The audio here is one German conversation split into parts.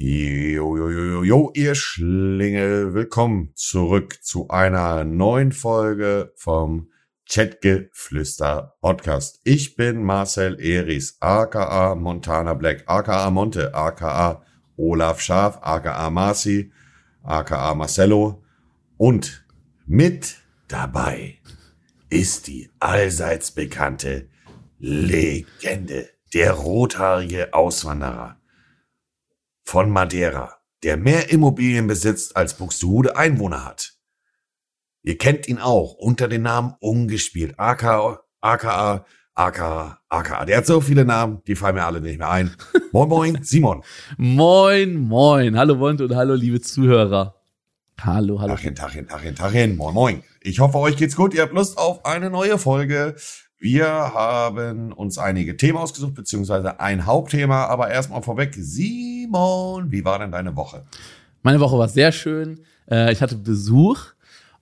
Jo, jo, jo, jo, jo, ihr Schlingel, willkommen zurück zu einer neuen Folge vom Chatgeflüster Podcast. Ich bin Marcel Eris, aka Montana Black, aka Monte, aka Olaf Schaf, aka Marci, aka Marcello und mit dabei ist die allseits bekannte Legende, der rothaarige Auswanderer von Madeira, der mehr Immobilien besitzt als Buxtehude Einwohner hat. Ihr kennt ihn auch unter dem Namen Ungespielt, aka, aka, aka, aka. Der hat so viele Namen, die fallen mir alle nicht mehr ein. Moin, moin, Simon. moin, moin. Hallo Wond und hallo liebe Zuhörer. Hallo, hallo. Tachin, Tachin, Tachin, Tachin. Moin, moin. Ich hoffe, euch geht's gut. Ihr habt Lust auf eine neue Folge. Wir haben uns einige Themen ausgesucht, beziehungsweise ein Hauptthema. Aber erstmal vorweg, Simon, wie war denn deine Woche? Meine Woche war sehr schön. Äh, ich hatte Besuch.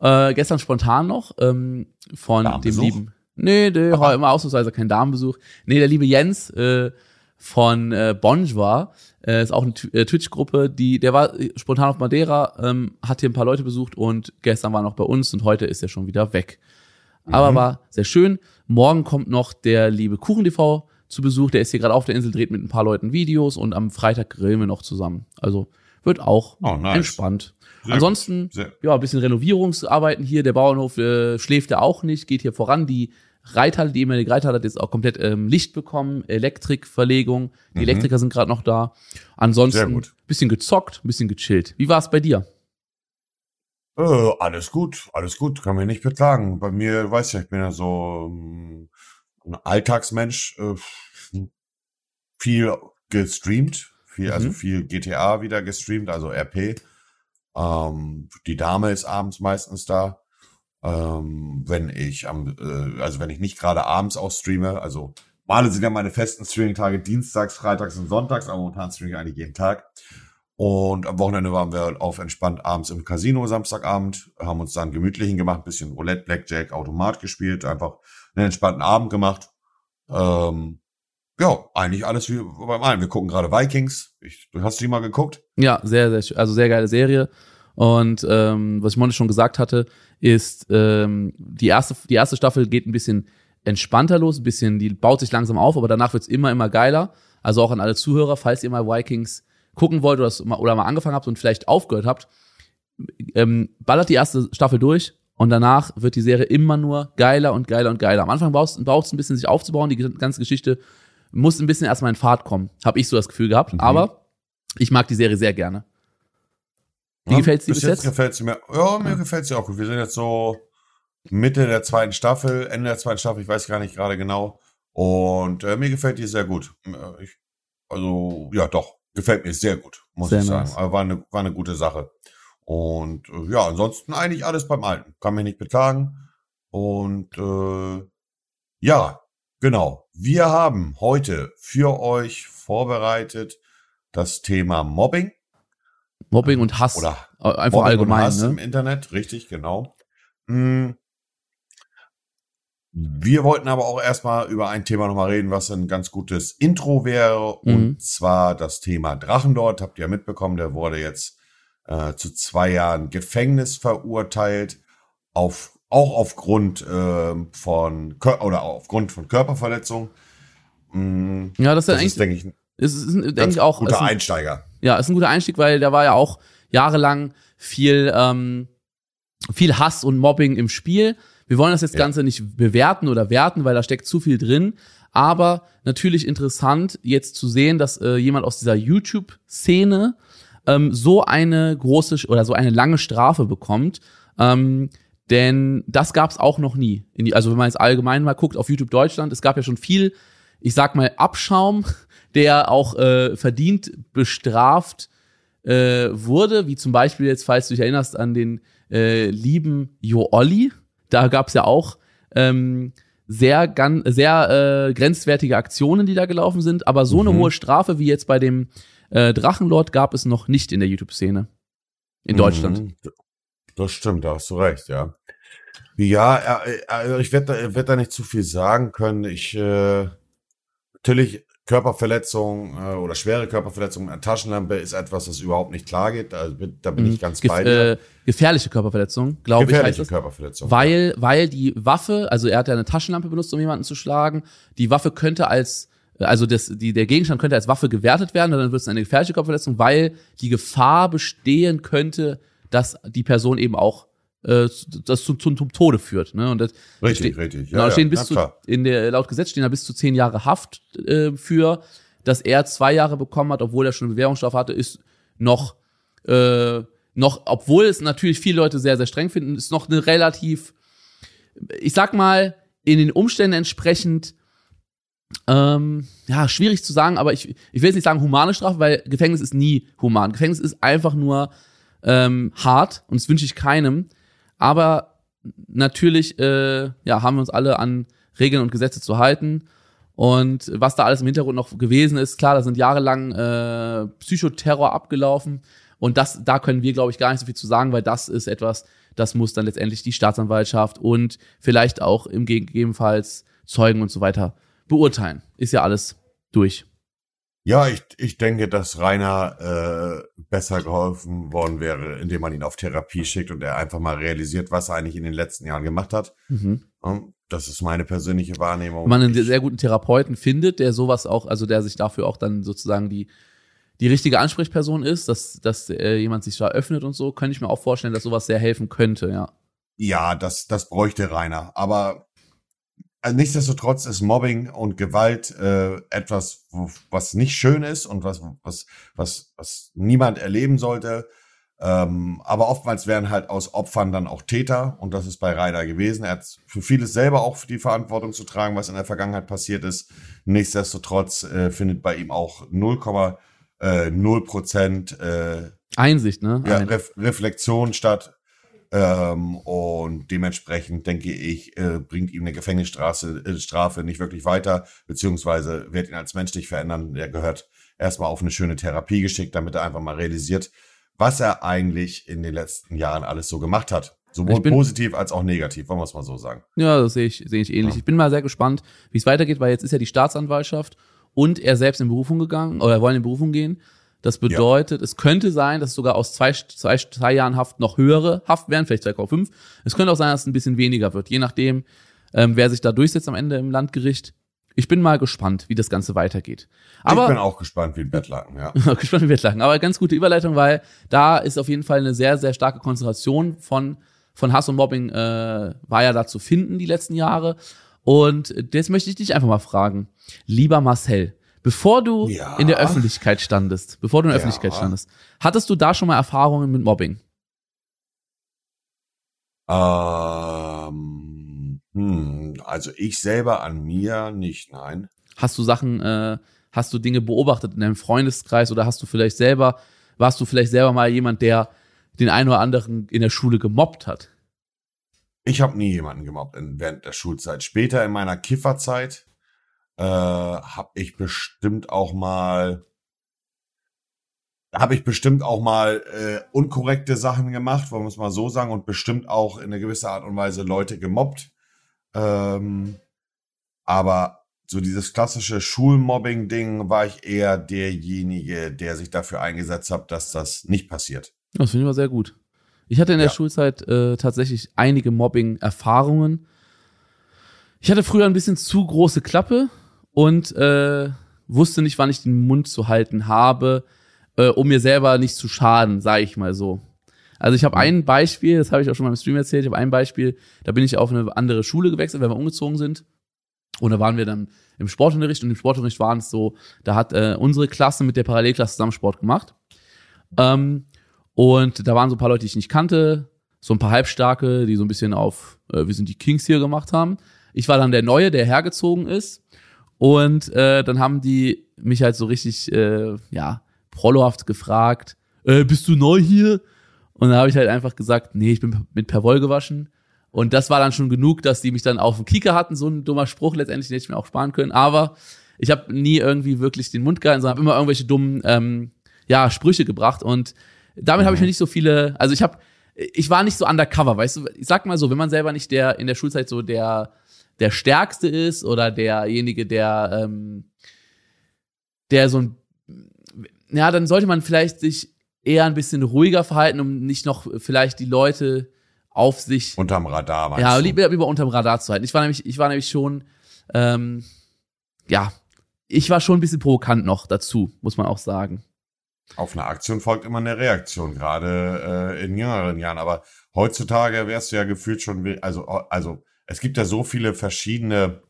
Äh, gestern spontan noch ähm, von dem lieben. Nee, nee, Aha. immer ausnahmsweise kein Damenbesuch. Nee, der liebe Jens äh, von äh, Bonjour, äh, ist auch eine äh, Twitch-Gruppe, die, der war spontan auf Madeira, ähm, hat hier ein paar Leute besucht und gestern war noch bei uns und heute ist er schon wieder weg. Aber war sehr schön. Morgen kommt noch der liebe KuchenTV zu Besuch. Der ist hier gerade auf der Insel, dreht mit ein paar Leuten Videos und am Freitag grillen wir noch zusammen. Also wird auch Oh, nice. entspannt. Sehr Ansonsten, ja, ein bisschen Renovierungsarbeiten hier. Der Bauernhof äh, schläft ja auch nicht, geht hier voran. Die Reithalle, die ehemalige Reithalle hat jetzt auch komplett ähm, Licht bekommen, Elektrikverlegung. Die Elektriker sind gerade noch da. Ansonsten Mhm. Gut. bisschen gezockt, ein bisschen gechillt. Wie war es bei dir? Äh, alles gut, alles gut, kann mich nicht beklagen. Bei mir, weiß ja, ich bin ja so ähm, ein Alltagsmensch, äh, viel gestreamt, viel, also Mhm. viel GTA wieder gestreamt, also RP. Ähm, die Dame ist abends meistens da. Ähm, wenn ich am, äh, also wenn ich nicht gerade abends auch streame, also Male sind ja meine festen Streaming-Tage dienstags, freitags und sonntags, aber momentan streame ich eigentlich jeden Tag. Und am Wochenende waren wir auf entspannt abends im Casino Samstagabend, haben uns dann gemütlich hingemacht, ein bisschen Roulette, Blackjack, Automat gespielt, einfach einen entspannten Abend gemacht. Ähm, ja, eigentlich alles wie beim allen. Wir gucken gerade Vikings. Ich, du hast die mal geguckt? Ja, sehr, sehr. Also sehr geile Serie. Und ähm, was ich Monte schon gesagt hatte, ist, ähm, die, erste, die erste Staffel geht ein bisschen entspannter los, ein bisschen, die baut sich langsam auf, aber danach wird's immer, immer geiler. Also auch an alle Zuhörer, falls ihr mal Vikings gucken wollt oder, mal, oder mal angefangen habt und vielleicht aufgehört habt, ähm, ballert die erste Staffel durch und danach wird die Serie immer nur geiler und geiler und geiler. Am Anfang braucht es ein bisschen sich aufzubauen, die ganze Geschichte muss ein bisschen erstmal in Fahrt kommen, habe ich so das Gefühl gehabt. Mhm. Aber ich mag die Serie sehr gerne. Wie Ja, gefällt's dir bis jetzt? gefällt's mir. Ja, mir ja auch gut. Wir sind jetzt so Mitte der zweiten Staffel, Ende der zweiten Staffel, ich weiß gar nicht gerade genau. Und äh, mir gefällt die sehr gut. Äh, Ich, also, ja, doch, gefällt mir sehr gut, muss Sehr ich sagen. nice. Aber war eine, war eine gute Sache. Und äh, ja, ansonsten eigentlich alles beim Alten. Kann mich nicht beklagen. Und äh, ja, genau. Wir haben heute für euch vorbereitet das Thema Mobbing. Mobbing und Hass. Oder Äh, einfach Mobbing allgemein, Hass im ne? Internet, richtig, genau. Mm. Wir wollten aber auch erstmal über ein Thema nochmal reden, was ein ganz gutes Intro wäre, Mhm. und zwar das Thema Drachendort. Habt ihr ja mitbekommen, der wurde jetzt äh, zu zwei Jahren Gefängnis verurteilt, auf, auch aufgrund ähm, von oder aufgrund von Körperverletzung. Mm, Ja, das ist ja Das ist, eigentlich, denke ich, ein ist, ist, ist, denke ganz ich auch, guter ein, Einsteiger. ja, ist ein guter Einstieg, weil da war ja auch jahrelang viel, ähm, viel Hass und Mobbing im Spiel. Wir wollen das jetzt Ja. Ganze nicht bewerten oder werten, weil da steckt zu viel drin. Aber natürlich interessant, jetzt zu sehen, dass äh, jemand aus dieser YouTube-Szene ähm, so eine große oder so eine lange Strafe bekommt. Ähm, denn das gab es auch noch nie. Die, also wenn man jetzt allgemein mal guckt auf YouTube Deutschland, es gab ja schon viel, ich sag mal, Abschaum, der auch äh, verdient bestraft äh, wurde, wie zum Beispiel jetzt, falls du dich erinnerst an den äh, lieben Jo Olli, da gab es ja auch ähm, sehr, gan sehr äh, grenzwertige Aktionen, die da gelaufen sind, aber so eine Mhm. hohe Strafe wie jetzt bei dem äh, Drachenlord gab es noch nicht in der YouTube-Szene in Deutschland. Mhm. Das stimmt, da hast du recht, ja. Ja, äh, äh, ich werde da, werd da nicht zu viel sagen können. Ich äh, natürlich Körperverletzung äh, oder schwere Körperverletzung mit einer Taschenlampe ist etwas, das überhaupt nicht klar geht. Da, da bin Mhm. ich ganz Gef bei dir. äh, gefährliche Körperverletzung, glaube ich, Gefährliche. Körperverletzung. Weil, weil die Waffe, also er hat ja eine Taschenlampe benutzt, um jemanden zu schlagen. Die Waffe könnte als, also das, die, der Gegenstand könnte als Waffe gewertet werden, und dann wird es eine gefährliche Körperverletzung, weil die Gefahr bestehen könnte, dass die Person eben auch äh, das zum, zum, zum Tode führt. Ne? Und das Richtig, steht- richtig. Genau, ja, stehen ja, bis zu, in der, laut Gesetz stehen da bis zu zehn Jahre Haft äh, für, dass er zwei Jahre bekommen hat, obwohl er schon eine Bewährungsstrafe hatte, ist noch, äh, noch, obwohl es natürlich viele Leute sehr, sehr streng finden, ist noch eine relativ, ich sag mal, in den Umständen entsprechend, ähm, ja, schwierig zu sagen, aber ich, ich will jetzt nicht sagen humane Strafe, weil Gefängnis ist nie human. Gefängnis ist einfach nur ähm, hart und das wünsche ich keinem. Aber natürlich, äh, ja, haben wir uns alle an Regeln und Gesetze zu halten. Und was da alles im Hintergrund noch gewesen ist, klar, da sind jahrelang äh, Psychoterror abgelaufen. Und das, da können wir, glaube ich, gar nicht so viel zu sagen, weil das ist etwas, das muss dann letztendlich die Staatsanwaltschaft und vielleicht auch im gegebenenfalls Zeugen und so weiter beurteilen. Ist ja alles durch. Ja, ich, ich denke, dass Rainer äh, besser geholfen worden wäre, indem man ihn auf Therapie schickt und er einfach mal realisiert, was er eigentlich in den letzten Jahren gemacht hat. Mhm. Das ist meine persönliche Wahrnehmung. Wenn man einen sehr guten Therapeuten findet, der sowas auch, also der sich dafür auch dann sozusagen die, die richtige Ansprechperson ist, dass, dass äh, jemand sich da öffnet und so, könnte ich mir auch vorstellen, dass sowas sehr helfen könnte, ja. Ja, das, das bräuchte Rainer. Aber also nichtsdestotrotz ist Mobbing und Gewalt äh, etwas, wo, was nicht schön ist und was, was, was, was niemand erleben sollte. Ähm, aber oftmals werden halt aus Opfern dann auch Täter und das ist bei Rainer gewesen. Er hat für vieles selber auch die Verantwortung zu tragen, was in der Vergangenheit passiert ist. Nichtsdestotrotz äh, findet bei ihm auch 0,0 Prozent äh, Einsicht, ne? ja, Ref Reflexion statt. Ähm, und dementsprechend denke ich, äh, bringt ihm eine Gefängnisstrafe äh, Strafe nicht wirklich weiter, beziehungsweise wird ihn als menschlich verändern. Er gehört erstmal auf eine schöne Therapie geschickt, damit er einfach mal realisiert, was er eigentlich in den letzten Jahren alles so gemacht hat. Sowohl bin- positiv als auch negativ, wollen wir es mal so sagen. Ja, das sehe ich, sehe ich ähnlich. Ja. Ich bin mal sehr gespannt, wie es weitergeht, weil jetzt ist ja die Staatsanwaltschaft und er selbst in Berufung gegangen oder wollen in Berufung gehen. Das bedeutet, es könnte sein, dass sogar aus zwei, zwei, zwei Jahren Haft noch höhere Haft werden, vielleicht 2,5. Es könnte auch sein, dass es ein bisschen weniger wird, je nachdem, ähm, wer sich da durchsetzt am Ende im Landgericht. Ich bin mal gespannt, wie das Ganze weitergeht. ich bin Aber auch gespannt wie ein Bettlaken, ja. gespannt, wie wir lachen. Aber ganz gute Überleitung, weil da ist auf jeden Fall eine sehr, sehr starke Konzentration von, von Hass und Mobbing äh, war ja da zu finden die letzten Jahre. Und jetzt möchte ich dich einfach mal fragen, lieber Marcel, bevor du Ja. in der Öffentlichkeit standest, bevor du in der Ja. Öffentlichkeit standest, hattest du da schon mal Erfahrungen mit Mobbing? Ähm, hm, also ich selber an mir nicht, nein. Hast du Sachen, äh, hast du Dinge beobachtet in deinem Freundeskreis oder hast du vielleicht selber, warst du vielleicht selber mal jemand, der den einen oder anderen in der Schule gemobbt hat? Ich habe nie jemanden gemobbt in, während der Schulzeit. Später in meiner Kifferzeit äh, habe ich bestimmt auch mal habe ich bestimmt auch mal äh, unkorrekte Sachen gemacht, wollen wir es mal so sagen, und bestimmt auch in einer gewisser Art und Weise Leute gemobbt. Ähm, aber so dieses klassische Schulmobbing-Ding war ich eher derjenige, der sich dafür eingesetzt hat, dass das nicht passiert. Das finde ich mal sehr gut. Ich hatte in der Ja. Schulzeit äh, tatsächlich einige Mobbing-Erfahrungen. Ich hatte früher ein bisschen zu große Klappe und äh, wusste nicht, wann ich den Mund zu halten habe, äh, um mir selber nicht zu schaden, sage ich mal so. Also ich habe ein Beispiel, das habe ich auch schon mal im Stream erzählt, ich habe ein Beispiel, da bin ich auf eine andere Schule gewechselt, weil wir umgezogen sind. Und da waren wir dann im Sportunterricht und im Sportunterricht waren es so, da hat äh, unsere Klasse mit der Parallelklasse zusammen Sport gemacht. Ähm, und da waren so ein paar Leute, die ich nicht kannte, so ein paar Halbstarke, die so ein bisschen auf, äh, wir sind die Kings hier gemacht haben. Ich war dann der Neue, der hergezogen ist. Und äh, dann haben die mich halt so richtig, äh, ja, prollohaft gefragt, äh, bist du neu hier? Und dann habe ich halt einfach gesagt, nee, ich bin mit Perwoll gewaschen. Und das war dann schon genug, dass die mich dann auf dem Kieker hatten. So ein dummer Spruch letztendlich, den hätte ich mir auch sparen können. Aber ich habe nie irgendwie wirklich den Mund gehalten, sondern habe immer irgendwelche dummen ähm, ja, Sprüche gebracht. Und damit habe ich mir nicht so viele, also ich habe, ich war nicht so undercover, weißt du, ich sag mal so, wenn man selber nicht der in der Schulzeit so der der Stärkste ist oder derjenige, der ähm, der so ein, ja, dann sollte man vielleicht sich eher ein bisschen ruhiger verhalten, um nicht noch vielleicht die Leute auf sich Unterm Radar, meinst ja, lieber, lieber unterm Radar zu halten. Ich war nämlich, ich war nämlich schon, ähm, ja, ich war schon ein bisschen provokant noch dazu, muss man auch sagen. Auf eine Aktion folgt immer eine Reaktion, gerade äh, in jüngeren Jahren. Aber heutzutage wärst du ja gefühlt schon, also, also es gibt ja so viele verschiedene,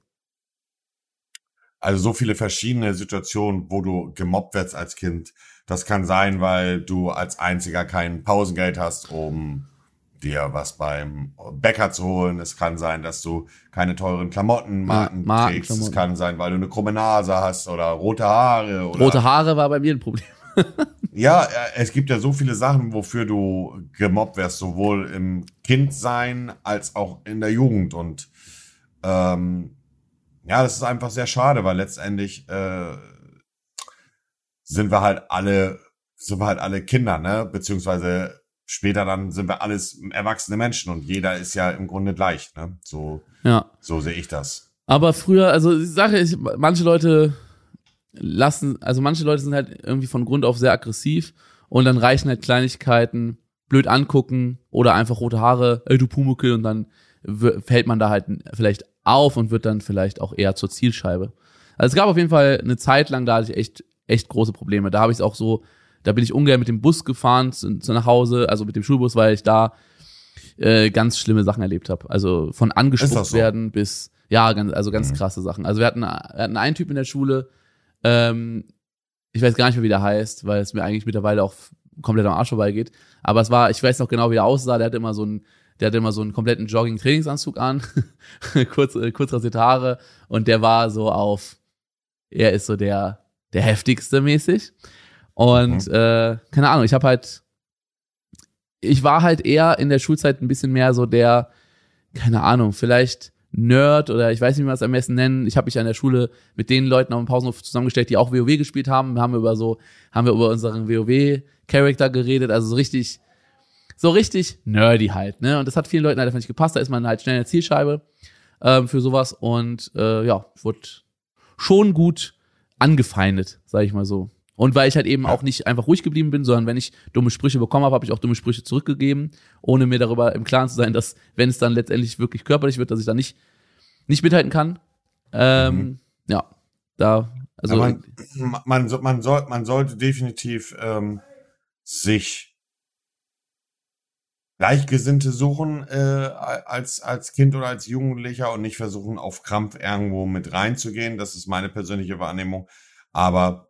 also so viele verschiedene Situationen, wo du gemobbt wirst als Kind. Das kann sein, weil du als einziger kein Pausengeld hast, um dir was beim Bäcker zu holen. Es kann sein, dass du keine teuren Klamottenmarken Ja, Marken- trägst. Es Klamotten. kann sein, weil du eine krumme Nase hast oder rote Haare. Oder Rote Haare war bei mir ein Problem. ja, äh, es gibt ja so viele Sachen, wofür du gemobbt wirst, sowohl im Kindsein als auch in der Jugend. Und ähm, ja, das ist einfach sehr schade, weil letztendlich äh, sind wir halt alle, sind wir halt alle Kinder, ne? Beziehungsweise später dann sind wir alles erwachsene Menschen und jeder ist ja im Grunde gleich, ne? So, Ja. so sehe ich das. Aber früher, also die Sache ist, manche Leute lassen, also manche Leute sind halt irgendwie von Grund auf sehr aggressiv und dann reichen halt Kleinigkeiten, blöd angucken oder einfach rote Haare, ey du Pumuckel und dann fällt man da halt vielleicht auf und wird dann vielleicht auch eher zur Zielscheibe. Also es gab auf jeden Fall eine Zeit lang, da hatte ich echt, echt große Probleme. Da habe ich es auch so, da bin ich ungern mit dem Bus gefahren zu, zu nach Hause, also mit dem Schulbus, weil ich da äh, ganz schlimme Sachen erlebt habe. Also von angespuckt so? werden bis, ja, ganz, also ganz Mhm. krasse Sachen. Also wir hatten, wir hatten einen Typ in der Schule, ähm, ich weiß gar nicht mehr, wie der heißt, weil es mir eigentlich mittlerweile auch komplett am Arsch vorbeigeht. Aber es war, ich weiß noch genau, wie er aussah. Der hatte immer so einen, der hatte immer so einen kompletten Jogging-Trainingsanzug an, kurz, äh, kurz rasierte Haare und der war so auf, er ist so der, der heftigste mäßig. Und äh, keine Ahnung, ich habe halt, ich war halt eher in der Schulzeit ein bisschen mehr so der, keine Ahnung, vielleicht Nerd oder ich weiß nicht, wie man es am besten nennen. Ich habe mich an der Schule mit den Leuten auf dem Pausenhof zusammengestellt, die auch WoW gespielt haben. Wir haben über so, haben wir über unseren WoW-Charakter geredet, also so richtig, so richtig nerdy halt, ne? Und das hat vielen Leuten halt einfach nicht gepasst. Da ist man halt schnell eine Zielscheibe ähm, für sowas und äh, ja, wurde schon gut angefeindet, sage ich mal so. Und weil ich halt eben Ja. auch nicht einfach ruhig geblieben bin, sondern wenn ich dumme Sprüche bekommen habe, habe ich auch dumme Sprüche zurückgegeben, ohne mir darüber im Klaren zu sein, dass wenn es dann letztendlich wirklich körperlich wird, dass ich da nicht nicht mithalten kann. Ähm, Ja, da also Mhm. Ja, man, man, man, soll, man sollte definitiv ähm, sich Gleichgesinnte suchen äh, als, als Kind oder als Jugendlicher und nicht versuchen, auf Krampf irgendwo mit reinzugehen. Das ist meine persönliche Wahrnehmung. Aber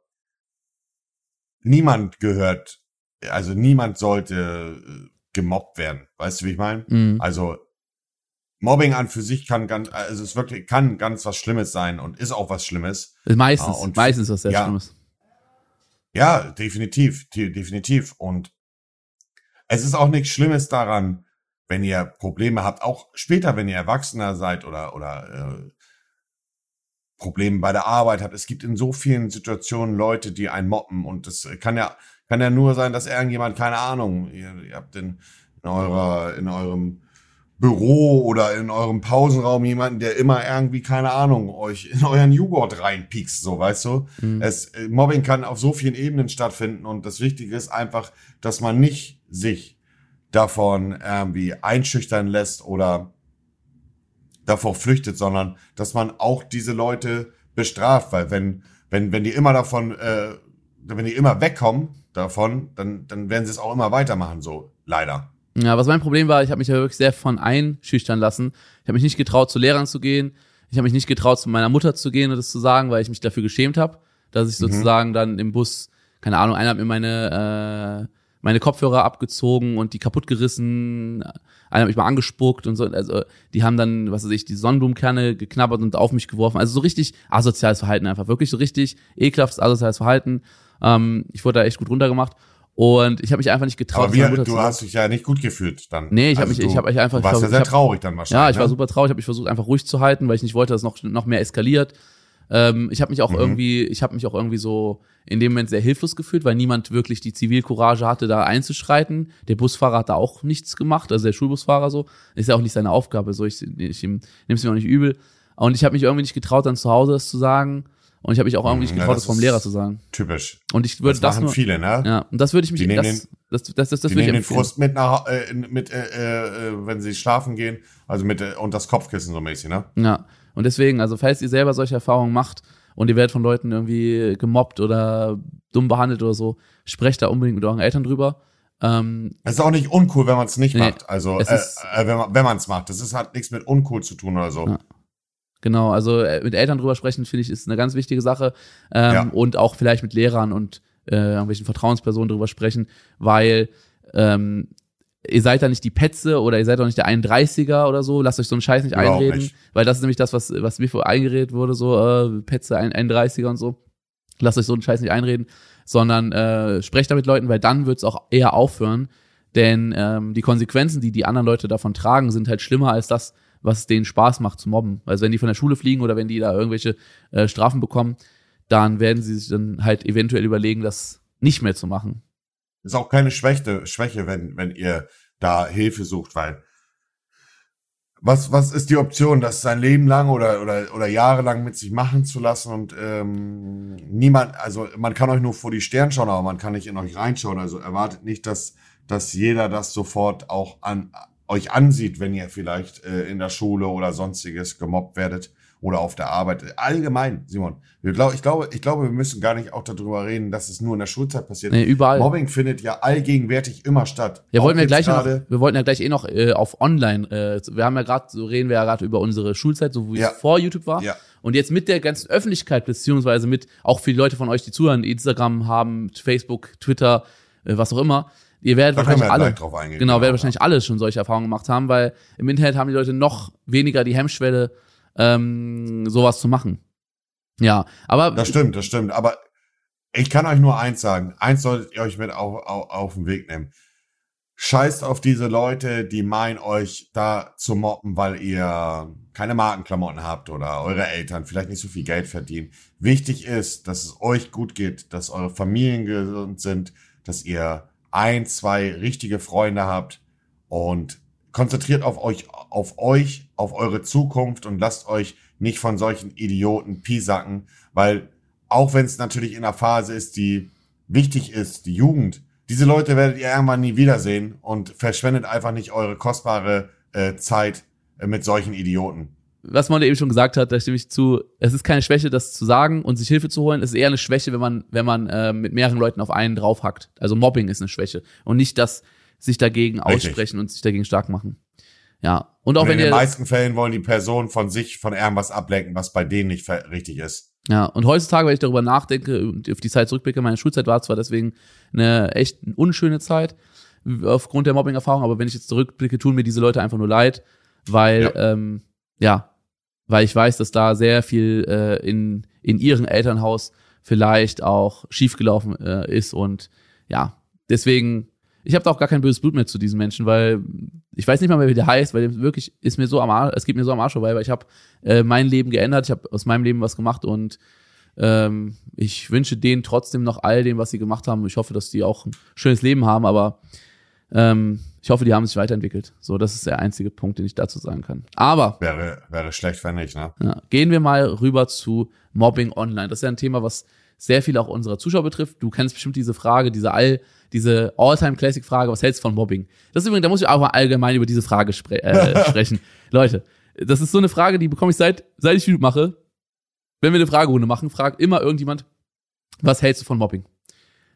niemand gehört, also niemand sollte äh, gemobbt werden. Weißt du, wie ich meine? mh, Also Mobbing an für sich kann ganz, also es wirklich kann ganz was Schlimmes sein und ist auch was Schlimmes. meistens, Ah, und- meistens was sehr ja. Schlimmes. Ja, definitiv, de- definitiv. Und es ist auch nichts Schlimmes daran, wenn ihr Probleme habt, auch später, wenn ihr Erwachsener seid oder, oder äh, Probleme bei der Arbeit habt. Es gibt in so vielen Situationen Leute, die einen mobben und das kann ja, kann ja nur sein, dass irgendjemand, keine Ahnung, ihr, ihr habt in, in eurer, in eurem Büro oder in eurem Pausenraum jemanden, der immer irgendwie, keine Ahnung, euch in euren Joghurt reinpiekst, so, weißt du? Mhm. Es, äh, Mobbing kann auf so vielen Ebenen stattfinden und das Wichtige ist einfach, dass man nicht sich davon irgendwie einschüchtern lässt oder davor flüchtet, sondern dass man auch diese Leute bestraft, weil wenn wenn wenn die immer davon, äh, wenn die immer wegkommen davon, dann dann werden sie es auch immer weitermachen, so leider. Ja, was mein Problem war, ich habe mich ja wirklich sehr von einschüchtern lassen. Ich habe mich nicht getraut, zu Lehrern zu gehen. Ich habe mich nicht getraut, zu meiner Mutter zu gehen und das zu sagen, weil ich mich dafür geschämt habe, dass ich Mhm. sozusagen dann im Bus, keine Ahnung, einer hat mir meine äh, meine Kopfhörer abgezogen und die kaputt gerissen, einer hat mich mal angespuckt und so. Also die haben dann, was weiß ich, die Sonnenblumenkerne geknabbert und auf mich geworfen. Also so richtig asoziales Verhalten einfach, wirklich so richtig ekelhaftes asoziales Verhalten. Ähm, ich wurde da echt gut runtergemacht und ich habe mich einfach nicht getraut, Aber Mutter du zu hast dich ja nicht gut gefühlt dann. Nee, ich Also mich- ich du- hab mich einfach- Du warst ich ja sehr hab- traurig dann wahrscheinlich. Ja, ich war ne? super traurig, ich habe mich versucht einfach ruhig zu halten, weil ich nicht wollte, dass es noch noch mehr eskaliert. Ähm, ich habe mich auch Mhm. irgendwie, ich habe mich auch irgendwie so in dem Moment sehr hilflos gefühlt, weil niemand wirklich die Zivilcourage hatte, da einzuschreiten. Der Busfahrer hat da auch nichts gemacht, also der Schulbusfahrer so. Ist ja auch nicht seine Aufgabe, so ich, ich nehme es mir auch nicht übel. Und ich habe mich irgendwie nicht getraut, dann zu Hause das zu sagen. Und ich habe mich auch irgendwie nicht Mhm, Ja, getraut, das das vom Lehrer zu sagen. Typisch. Und ich würde Das das, machen nur, viele, ne? ja, und das würde ich mich, Die das, das, das, das, das, die würde ich nehmen den. Frust mit nach, äh, mit, äh, äh, wenn sie schlafen gehen, also mit äh, und das Kopfkissen so mäßig, ne? Ja, und deswegen, also falls ihr selber solche Erfahrungen macht und ihr werdet von Leuten irgendwie gemobbt oder dumm behandelt oder so, sprecht da unbedingt mit euren Eltern drüber. Ähm, Es ist auch nicht uncool, wenn man es nicht Nee, macht. Also es äh, ist- äh, wenn man es macht, das ist halt nichts mit uncool zu tun oder so. Ja. genau, also äh, mit Eltern drüber sprechen, finde ich, ist eine ganz wichtige Sache. Ähm, Ja. Und auch vielleicht mit Lehrern und äh, irgendwelchen Vertrauenspersonen drüber sprechen, weil ähm, ihr seid da nicht die Petze oder ihr seid auch nicht der 31er oder so, lasst euch so einen Scheiß nicht Überhaupt einreden, nicht. weil das ist nämlich das, was, was mir vor eingeredet wurde, so äh, Petze ein- 31er und so. Lasst euch so einen Scheiß nicht einreden, sondern äh, sprecht da mit Leuten, weil dann wird es auch eher aufhören, denn ähm, die Konsequenzen, die die anderen Leute davon tragen, sind halt schlimmer als das, was denen Spaß macht zu mobben. Also wenn die von der Schule fliegen oder wenn die da irgendwelche äh, Strafen bekommen, dann werden sie sich dann halt eventuell überlegen, das nicht mehr zu machen. Ist auch keine Schwäche, Schwäche, wenn wenn ihr da Hilfe sucht, weil was was ist die Option, das sein Leben lang oder oder oder jahrelang mit sich machen zu lassen und ähm, niemand, also man kann euch nur vor die Stirn schauen, aber man kann nicht in euch reinschauen. Also erwartet nicht, dass dass jeder das sofort auch an euch ansieht, wenn ihr vielleicht äh, in der Schule oder sonstiges gemobbt werdet oder auf der Arbeit. Allgemein, Simon. Wir glaub, ich glaube, ich glaube, wir müssen gar nicht auch darüber reden, dass es nur in der Schulzeit passiert. Nee, überall. Mobbing findet ja allgegenwärtig immer statt. Ja, wollten wir gleich noch, wir wollten ja gleich eh noch äh, auf online, äh, wir haben ja gerade, so reden wir ja gerade über unsere Schulzeit, so wie Ja. es vor YouTube war. Ja. Und jetzt mit der ganzen Öffentlichkeit, beziehungsweise mit auch viele Leute von euch, die zuhören, Instagram haben, Facebook, Twitter, äh, was auch immer, ihr werdet Da wahrscheinlich alle, eingehen. genau, werdet wahrscheinlich alle schon solche Erfahrungen gemacht haben, weil im Internet haben die Leute noch weniger die Hemmschwelle, ähm, sowas zu machen. Ja, aber Das stimmt, das stimmt. Aber ich kann euch nur eins sagen. Eins solltet ihr euch mit auf, auf, auf den Weg nehmen. Scheißt auf diese Leute, die meinen, euch da zu mobben, weil ihr keine Markenklamotten habt oder eure Eltern vielleicht nicht so viel Geld verdienen. Wichtig ist, dass es euch gut geht, dass eure Familien gesund sind, dass ihr ein, zwei richtige Freunde habt und konzentriert auf euch, auf euch, auf eure Zukunft und lasst euch nicht von solchen Idioten piesacken, weil auch wenn es natürlich in einer Phase ist, die wichtig ist, die Jugend, diese Leute werdet ihr irgendwann nie wiedersehen und verschwendet einfach nicht eure kostbare äh, Zeit äh, mit solchen Idioten. was man eben schon gesagt hat, da stimme ich zu. Es ist keine Schwäche, das zu sagen und sich Hilfe zu holen. Es ist eher eine Schwäche, wenn man, wenn man äh, mit mehreren Leuten auf einen draufhackt. Also Mobbing ist eine Schwäche und nicht das sich dagegen Richtig. aussprechen und sich dagegen stark machen. Ja. Und auch Und in wenn den ihr, meisten Fällen wollen die Personen von sich von irgendwas ablenken, was bei denen nicht richtig ist. ja. Und heutzutage, wenn ich darüber nachdenke und auf die Zeit zurückblicke, meine Schulzeit war zwar deswegen eine echt unschöne Zeit aufgrund der Mobbing-Erfahrung, aber wenn ich jetzt zurückblicke, tun mir diese Leute einfach nur leid, weil Ja. ähm, ja, weil ich weiß, dass da sehr viel äh, in in ihrem Elternhaus vielleicht auch schiefgelaufen äh, ist und ja, deswegen ich habe da auch gar kein böses Blut mehr zu diesen Menschen, weil ich weiß nicht mal mehr, wie der heißt, weil wirklich ist mir so am Arsch, es geht mir so am Arsch vorbei, weil ich habe äh, mein Leben geändert, ich habe aus meinem Leben was gemacht und ähm, ich wünsche denen trotzdem noch all dem, was sie gemacht haben. Ich hoffe, dass die auch ein schönes Leben haben, aber ähm, ich hoffe, die haben sich weiterentwickelt. So, das ist der einzige Punkt, den ich dazu sagen kann. Aber Wäre, wäre schlecht, wenn nicht, ne? ja, gehen wir mal rüber zu Mobbing online. Das ist ja ein Thema, was sehr viel auch unserer Zuschauer betrifft. Du kennst bestimmt diese Frage, diese all, diese All-Time-Classic-Frage, was hältst du von Mobbing? Das ist übrigens, da muss ich auch mal allgemein über diese Frage spre äh, sprechen. Leute, das ist so eine Frage, die bekomme ich seit, seit ich YouTube mache. Wenn wir eine Fragerunde machen, fragt immer irgendjemand, was hältst du von Mobbing?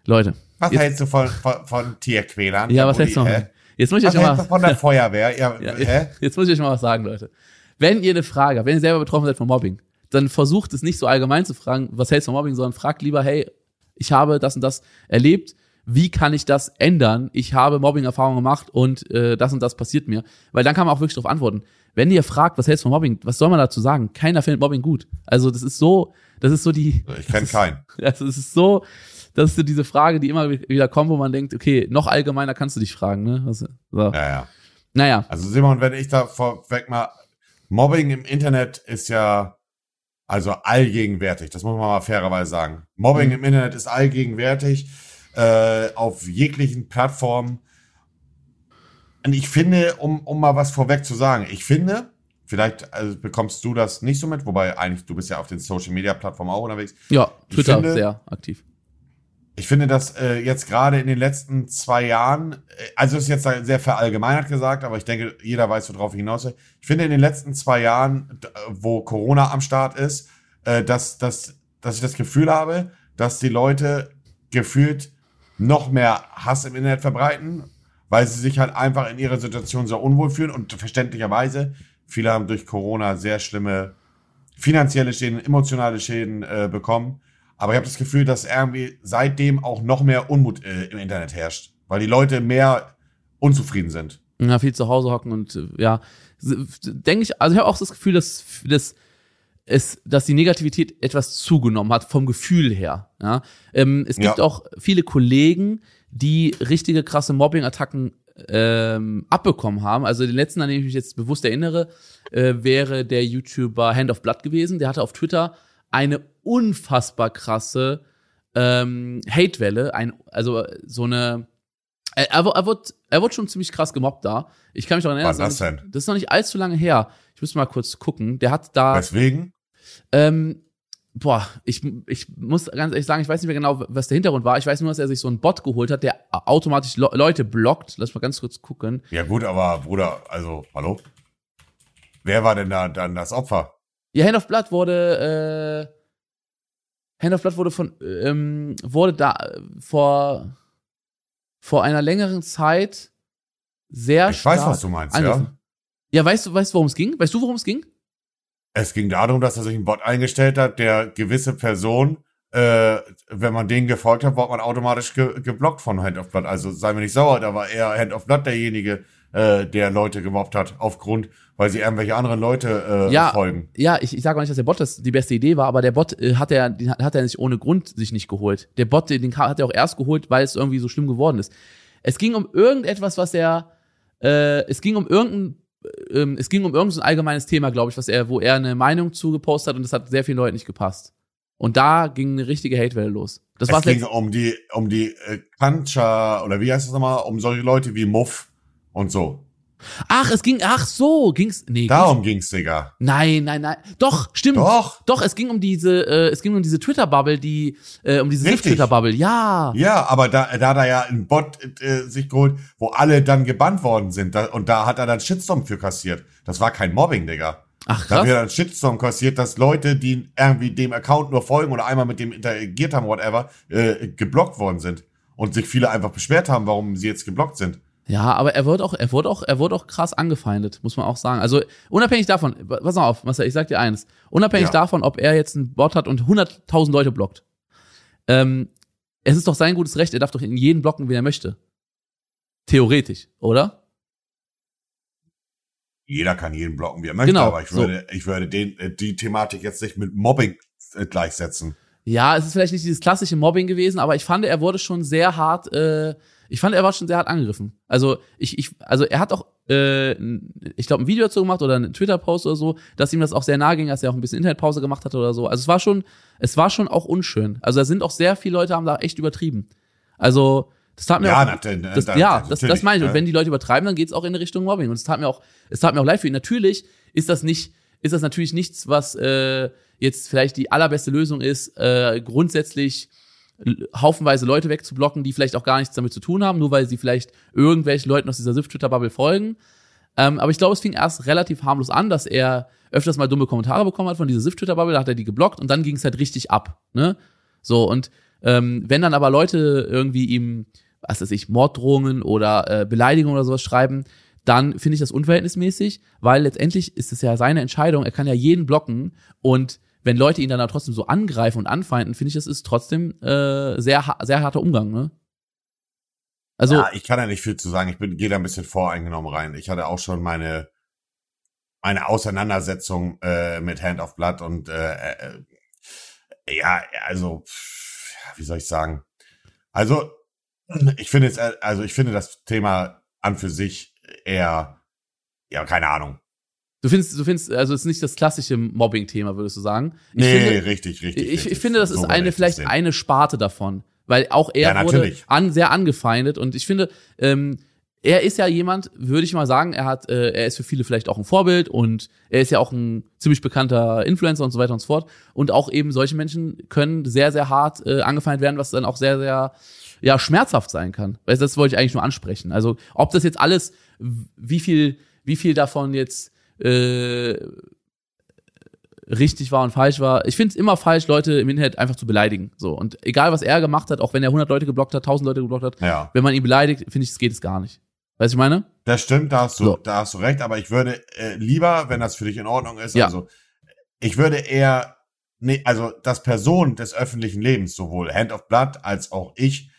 Leute, Was Jetzt- hältst du von, von, von Tierquälern? ja, was Uli, hältst du von? Jetzt muss ich Was euch mal, von der Feuerwehr? Ja, Ja, hä? Jetzt muss ich euch mal was sagen, Leute. Wenn ihr eine Frage habt, wenn ihr selber betroffen seid von Mobbing, dann versucht es nicht so allgemein zu fragen, was hältst du von Mobbing, sondern fragt lieber, hey, ich habe das und das erlebt, wie kann ich das ändern? Ich habe Mobbing-Erfahrungen gemacht und äh, das und das passiert mir. Weil dann kann man auch wirklich darauf antworten. Wenn ihr fragt, was hältst du von Mobbing, was soll man dazu sagen? Keiner findet Mobbing gut. Also das ist so, das ist so die, Ich kenne keinen. also es ist so, das ist so diese Frage, die immer wieder kommt, wo man denkt, okay, noch allgemeiner kannst du dich fragen, ne? Was, so. Ja, ja. Naja, Also Simon, wenn ich da vorweg mal, Mobbing im Internet ist ja also allgegenwärtig, das muss man mal fairerweise sagen. Mobbing Mhm. im Internet ist allgegenwärtig äh, auf jeglichen Plattformen. Und ich finde, um, um mal was vorweg zu sagen, ich finde, Vielleicht also bekommst du das nicht so mit, wobei eigentlich du bist ja auf den Social Media Plattformen auch unterwegs. Ja, Twitter finde, sehr aktiv. Ich finde, dass äh, jetzt gerade in den letzten zwei Jahren, äh, also ist jetzt sehr verallgemeinert gesagt, aber ich denke, jeder weiß, worauf ich hinaus will. Ich finde, in den letzten zwei Jahren, wo Corona am Start ist, äh, dass, dass, dass ich das Gefühl habe, dass die Leute gefühlt noch mehr Hass im Internet verbreiten, weil sie sich halt einfach in ihrer Situation so unwohl fühlen und verständlicherweise Viele haben durch Corona sehr schlimme finanzielle Schäden, emotionale Schäden äh, bekommen. Aber ich habe das Gefühl, dass irgendwie seitdem auch noch mehr Unmut äh, im Internet herrscht, weil die Leute mehr unzufrieden sind. Ja, viel zu Hause hocken und äh, ja, denke ich, also ich habe auch das Gefühl, dass, dass es, dass die Negativität etwas zugenommen hat vom Gefühl her. Ja? Ähm, es gibt ja. auch viele Kollegen, die richtige krasse Mobbing-Attacken ähm, abbekommen haben. Also den letzten, an den ich mich jetzt bewusst erinnere, äh, wäre der YouTuber Hand of Blood gewesen. Der hatte auf Twitter eine unfassbar krasse ähm, Hatewelle, ein, also so eine er, er, er, wird, er wird schon ziemlich krass gemobbt da. Ich kann mich daran erinnern, das, das, das ist noch nicht allzu lange her. Ich muss mal kurz gucken. Der hat da. Weswegen? Ähm, boah, ich, ich muss ganz ehrlich sagen, ich weiß nicht mehr genau, was der Hintergrund war. Ich weiß nur, dass er sich so einen Bot geholt hat, der automatisch Le Leute blockt. Lass mal ganz kurz gucken. Ja gut, aber Bruder, also, hallo? Wer war denn da dann das Opfer? Ja, Hand of Blood wurde, äh, Hand of Blood wurde von, ähm, wurde da äh, vor, vor einer längeren Zeit sehr Ich weiß, was du meinst, angriffen. ja. Ja, weißt du, weißt du, worum es ging? Weißt du, worum es ging? Es ging darum, dass er sich einen Bot eingestellt hat, der gewisse Person, äh, wenn man denen gefolgt hat, wird man automatisch ge geblockt von Hand of Blood. Also sei mir nicht sauer, da war eher Hand of Blood derjenige, äh, der Leute gemobbt hat, aufgrund, weil sie irgendwelche anderen Leute äh, ja, folgen. Ja, ich, ich sage auch nicht, dass der Bot das die beste Idee war, aber der Bot äh, hat er, hat er nicht ohne Grund sich nicht geholt. Der Bot, den hat er auch erst geholt, weil es irgendwie so schlimm geworden ist. Es ging um irgendetwas, was er, äh, es ging um irgendein ähm, es ging um irgendein so allgemeines Thema, glaube ich, was er, wo er eine Meinung zugepostet hat und das hat sehr vielen Leuten nicht gepasst. Und da ging eine richtige Hatewelle los. Das es ging um die, um die äh, Kancha, oder wie heißt das nochmal, um solche Leute wie Muff und so. Ach, es ging, ach so, ging's, nee. Darum ging's, ging's Digga. Nein, nein, nein. Doch, stimmt. Doch. Doch, es ging um diese, äh, es ging um diese Twitter-Bubble, die, äh, um diese Twitter-Bubble, ja. Ja, aber da, da hat er ja einen Bot äh, sich geholt, wo alle dann gebannt worden sind. Da, und da hat er dann Shitstorm für kassiert. Das war kein Mobbing, Digga. Ach, krass. Da hat er dann Shitstorm kassiert, dass Leute, die irgendwie dem Account nur folgen oder einmal mit dem interagiert haben, whatever, äh, geblockt worden sind. Und sich viele einfach beschwert haben, warum sie jetzt geblockt sind. Ja, aber er wird auch, er wurde auch, er wurde auch krass angefeindet, muss man auch sagen. Also unabhängig davon, pass mal auf, Marcel, ich sag dir eines, unabhängig ja. davon, ob er jetzt einen Bot hat und 100.000 Leute blockt, ähm, es ist doch sein gutes Recht, er darf doch in jeden blocken, wen er möchte. Theoretisch, oder? Jeder kann jeden blocken, wie er möchte, genau, aber ich würde, so. ich würde den, äh, die Thematik jetzt nicht mit Mobbing äh, gleichsetzen. Ja, es ist vielleicht nicht dieses klassische Mobbing gewesen, aber ich fand, er wurde schon sehr hart äh, ich fand, er war schon sehr hart angegriffen. Also ich, ich, also er hat auch, äh, ich glaube, ein Video dazu gemacht oder einen Twitter-Post oder so, dass ihm das auch sehr nahe ging, dass er auch ein bisschen Internetpause gemacht hatte oder so. Also es war schon, es war schon auch unschön. Also da sind auch sehr viele Leute haben da echt übertrieben. Also das tat mir ja, auch, natürlich, das, da, ja, das, das meine ich. Und wenn die Leute übertreiben, dann geht's auch in Richtung Mobbing. Und es tat mir auch, es tat mir auch leid für ihn. Natürlich ist das nicht, ist das natürlich nichts, was äh, jetzt vielleicht die allerbeste Lösung ist, äh, grundsätzlich haufenweise Leute wegzublocken, die vielleicht auch gar nichts damit zu tun haben, nur weil sie vielleicht irgendwelchen Leuten aus dieser SIF-Twitter-Bubble folgen. Ähm, aber ich glaube, es fing erst relativ harmlos an, dass er öfters mal dumme Kommentare bekommen hat von dieser SIF-Twitter-Bubble, da hat er die geblockt und dann ging es halt richtig ab. Ne? So, und ähm, wenn dann aber Leute irgendwie ihm, was weiß ich, Morddrohungen oder äh, Beleidigungen oder sowas schreiben, dann finde ich das unverhältnismäßig, weil letztendlich ist es ja seine Entscheidung, er kann ja jeden blocken und wenn Leute ihn dann trotzdem so angreifen und anfeinden, finde ich, das ist trotzdem äh, sehr, sehr harter Umgang, ne? Also, ja, ich kann ja nicht viel zu sagen. Ich bin, gehe da ein bisschen voreingenommen rein. Ich hatte auch schon meine, meine Auseinandersetzung äh, mit Hand of Blood und äh, äh, ja, also, wie soll ich sagen? Also, ich finde es, also ich finde das Thema an für sich eher, ja, keine Ahnung. Du findest, du findest, also es ist nicht das klassische Mobbing-Thema, würdest du sagen? Ich nee, finde, richtig, richtig. Ich, richtig. ich finde, das ist eine, vielleicht sehen. eine Sparte davon. Weil auch er ja, wurde an, sehr angefeindet und ich finde, ähm, er ist ja jemand, würde ich mal sagen, er hat, äh, er ist für viele vielleicht auch ein Vorbild und er ist ja auch ein ziemlich bekannter Influencer und so weiter und so fort. Und auch eben solche Menschen können sehr, sehr hart äh, angefeindet werden, was dann auch sehr, sehr ja schmerzhaft sein kann. Weil das wollte ich eigentlich nur ansprechen. Also ob das jetzt alles, wie viel, wie viel davon jetzt äh, richtig war und falsch war. Ich finde es immer falsch, Leute im Internet einfach zu beleidigen. So und egal was er gemacht hat, auch wenn er 100 Leute geblockt hat, 1000 Leute geblockt hat, Ja. wenn man ihn beleidigt, finde ich, es geht es gar nicht. Weißt du, ich meine? Das stimmt, da hast du, So. da hast du recht, aber ich würde äh, lieber, wenn das für dich in Ordnung ist, Ja. also ich würde eher, nee, also das Person des öffentlichen Lebens, sowohl Hand of Blood als auch ich,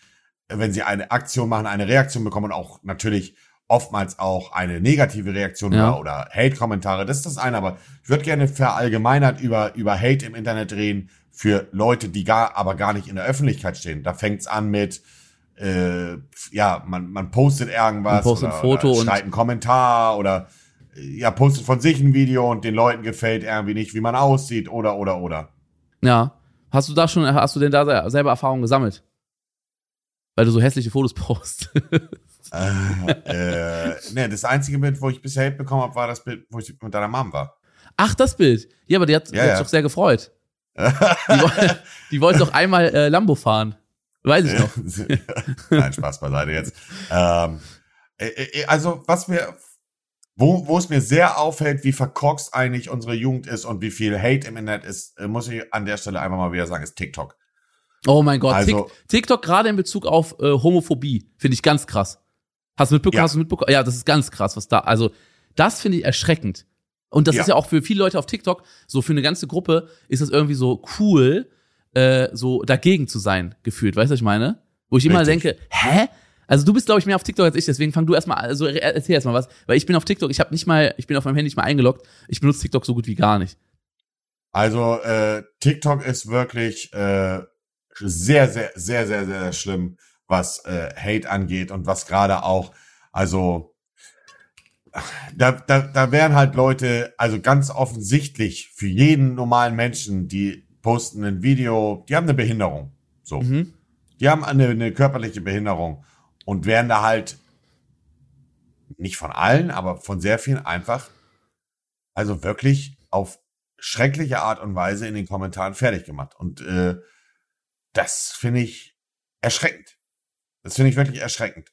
wenn sie eine Aktion machen, eine Reaktion bekommen und auch natürlich oftmals auch eine negative Reaktion Ja. oder, oder Hate-Kommentare, das ist das eine, aber ich würde gerne verallgemeinert über, über Hate im Internet reden für Leute, die gar, aber gar nicht in der Öffentlichkeit stehen. Da fängt's an mit, äh, ja, man, man postet irgendwas Man postet oder, ein Foto oder und- schreibt einen Kommentar oder ja, postet von sich ein Video und den Leuten gefällt irgendwie nicht, wie man aussieht oder oder oder. Ja. Hast du da schon, hast du denn da se- selber Erfahrungen gesammelt? Weil du so hässliche Fotos postest. Äh, äh, ne, das einzige Bild, wo ich bisher Hate bekommen habe, war das Bild, wo ich mit deiner Mom war. Ach, das Bild. Ja, aber die hat, die Ja, sich doch sehr gefreut. Die, die wollte doch einmal äh, Lambo fahren. Weiß ich noch. Nein, Spaß beiseite jetzt. Ähm, äh, äh, also, was mir, wo, wo es mir sehr auffällt, wie verkorkst eigentlich unsere Jugend ist und wie viel Hate im Internet ist, äh, muss ich an der Stelle einfach mal wieder sagen, ist TikTok. Oh mein Gott. Also- Tik- TikTok gerade in Bezug auf äh, Homophobie finde ich ganz krass. Hast du mitbekommen? Ja. Hast du mitbekommen? Ja, das ist ganz krass, was da. Also, das finde ich erschreckend. Und das Ja. ist ja auch für viele Leute auf TikTok, so für eine ganze Gruppe, ist das irgendwie so cool, äh, so dagegen zu sein, gefühlt. Weißt du, was ich meine? Wo ich immer Richtig. denke, hä? Also du bist, glaube ich, mehr auf TikTok als ich, deswegen fang du erstmal, also er- erzähl erst mal was, weil ich bin auf TikTok, ich habe nicht mal, ich bin auf meinem Handy nicht mal eingeloggt, ich benutze TikTok so gut wie gar nicht. Also äh, TikTok ist wirklich äh, sehr, sehr, sehr, sehr, sehr schlimm, was äh, Hate angeht und was gerade auch, also da, da, da wären halt Leute, also ganz offensichtlich für jeden normalen Menschen, die posten ein Video, die haben eine Behinderung. So. Mhm. Die haben eine, eine körperliche Behinderung und werden da halt nicht von allen, aber von sehr vielen einfach, also wirklich auf schreckliche Art und Weise in den Kommentaren fertig gemacht. Und äh, das finde ich erschreckend. Das finde ich wirklich erschreckend.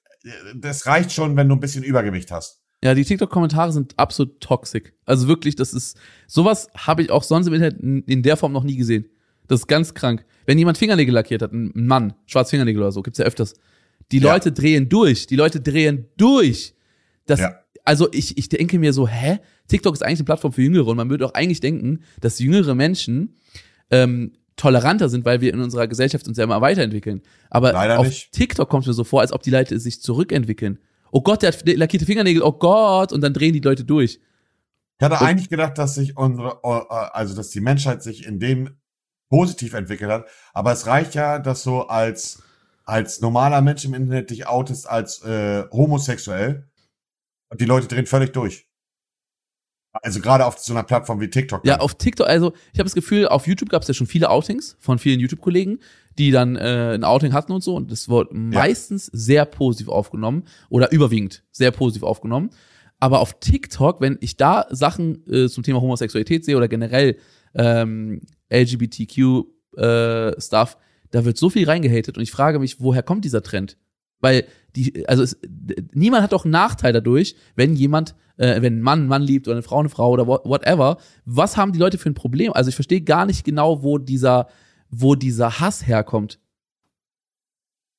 Das reicht schon, wenn du ein bisschen Übergewicht hast. Ja, die TikTok-Kommentare sind absolut toxisch. Also wirklich, das ist, sowas habe ich auch sonst im Internet in der Form noch nie gesehen. Das ist ganz krank. Wenn jemand Fingernägel lackiert hat, ein ein Mann, schwarz Fingernägel oder so, gibt's ja öfters. Die Ja. Leute drehen durch, die Leute drehen durch. Das, Ja. also ich, ich denke mir so, hä? TikTok ist eigentlich eine Plattform für Jüngere und man würde auch eigentlich denken, dass jüngere Menschen ähm, toleranter sind, weil wir in unserer Gesellschaft uns ja immer weiterentwickeln. Aber Leider auf nicht. TikTok kommt es mir so vor, als ob die Leute sich zurückentwickeln. Oh Gott, der hat lackierte Fingernägel, oh Gott, und dann drehen die Leute durch. Ich hatte Und- eigentlich gedacht, dass sich unsere, äh, also dass die Menschheit sich in dem positiv entwickelt hat. Aber es reicht ja, dass du als als normaler Mensch im Internet dich outest als äh, homosexuell und die Leute drehen völlig durch. Also gerade auf so einer Plattform wie TikTok. Ja, auf TikTok, also ich habe das Gefühl, auf YouTube gab es ja schon viele Outings von vielen YouTube-Kollegen, die dann äh, ein Outing hatten und so. Und das wurde meistens sehr positiv aufgenommen oder überwiegend sehr positiv aufgenommen. Aber auf TikTok, wenn ich da Sachen äh, zum Thema Homosexualität sehe oder generell ähm, LGBTQ-Stuff, da wird so viel reingehatet und ich frage mich, woher kommt dieser Trend? Weil die, also es, niemand hat doch einen Nachteil dadurch, wenn jemand, äh, wenn ein Mann einen Mann liebt oder eine Frau eine Frau oder what- whatever. Was haben die Leute für ein Problem? Also ich verstehe gar nicht genau, wo dieser, wo dieser Hass herkommt.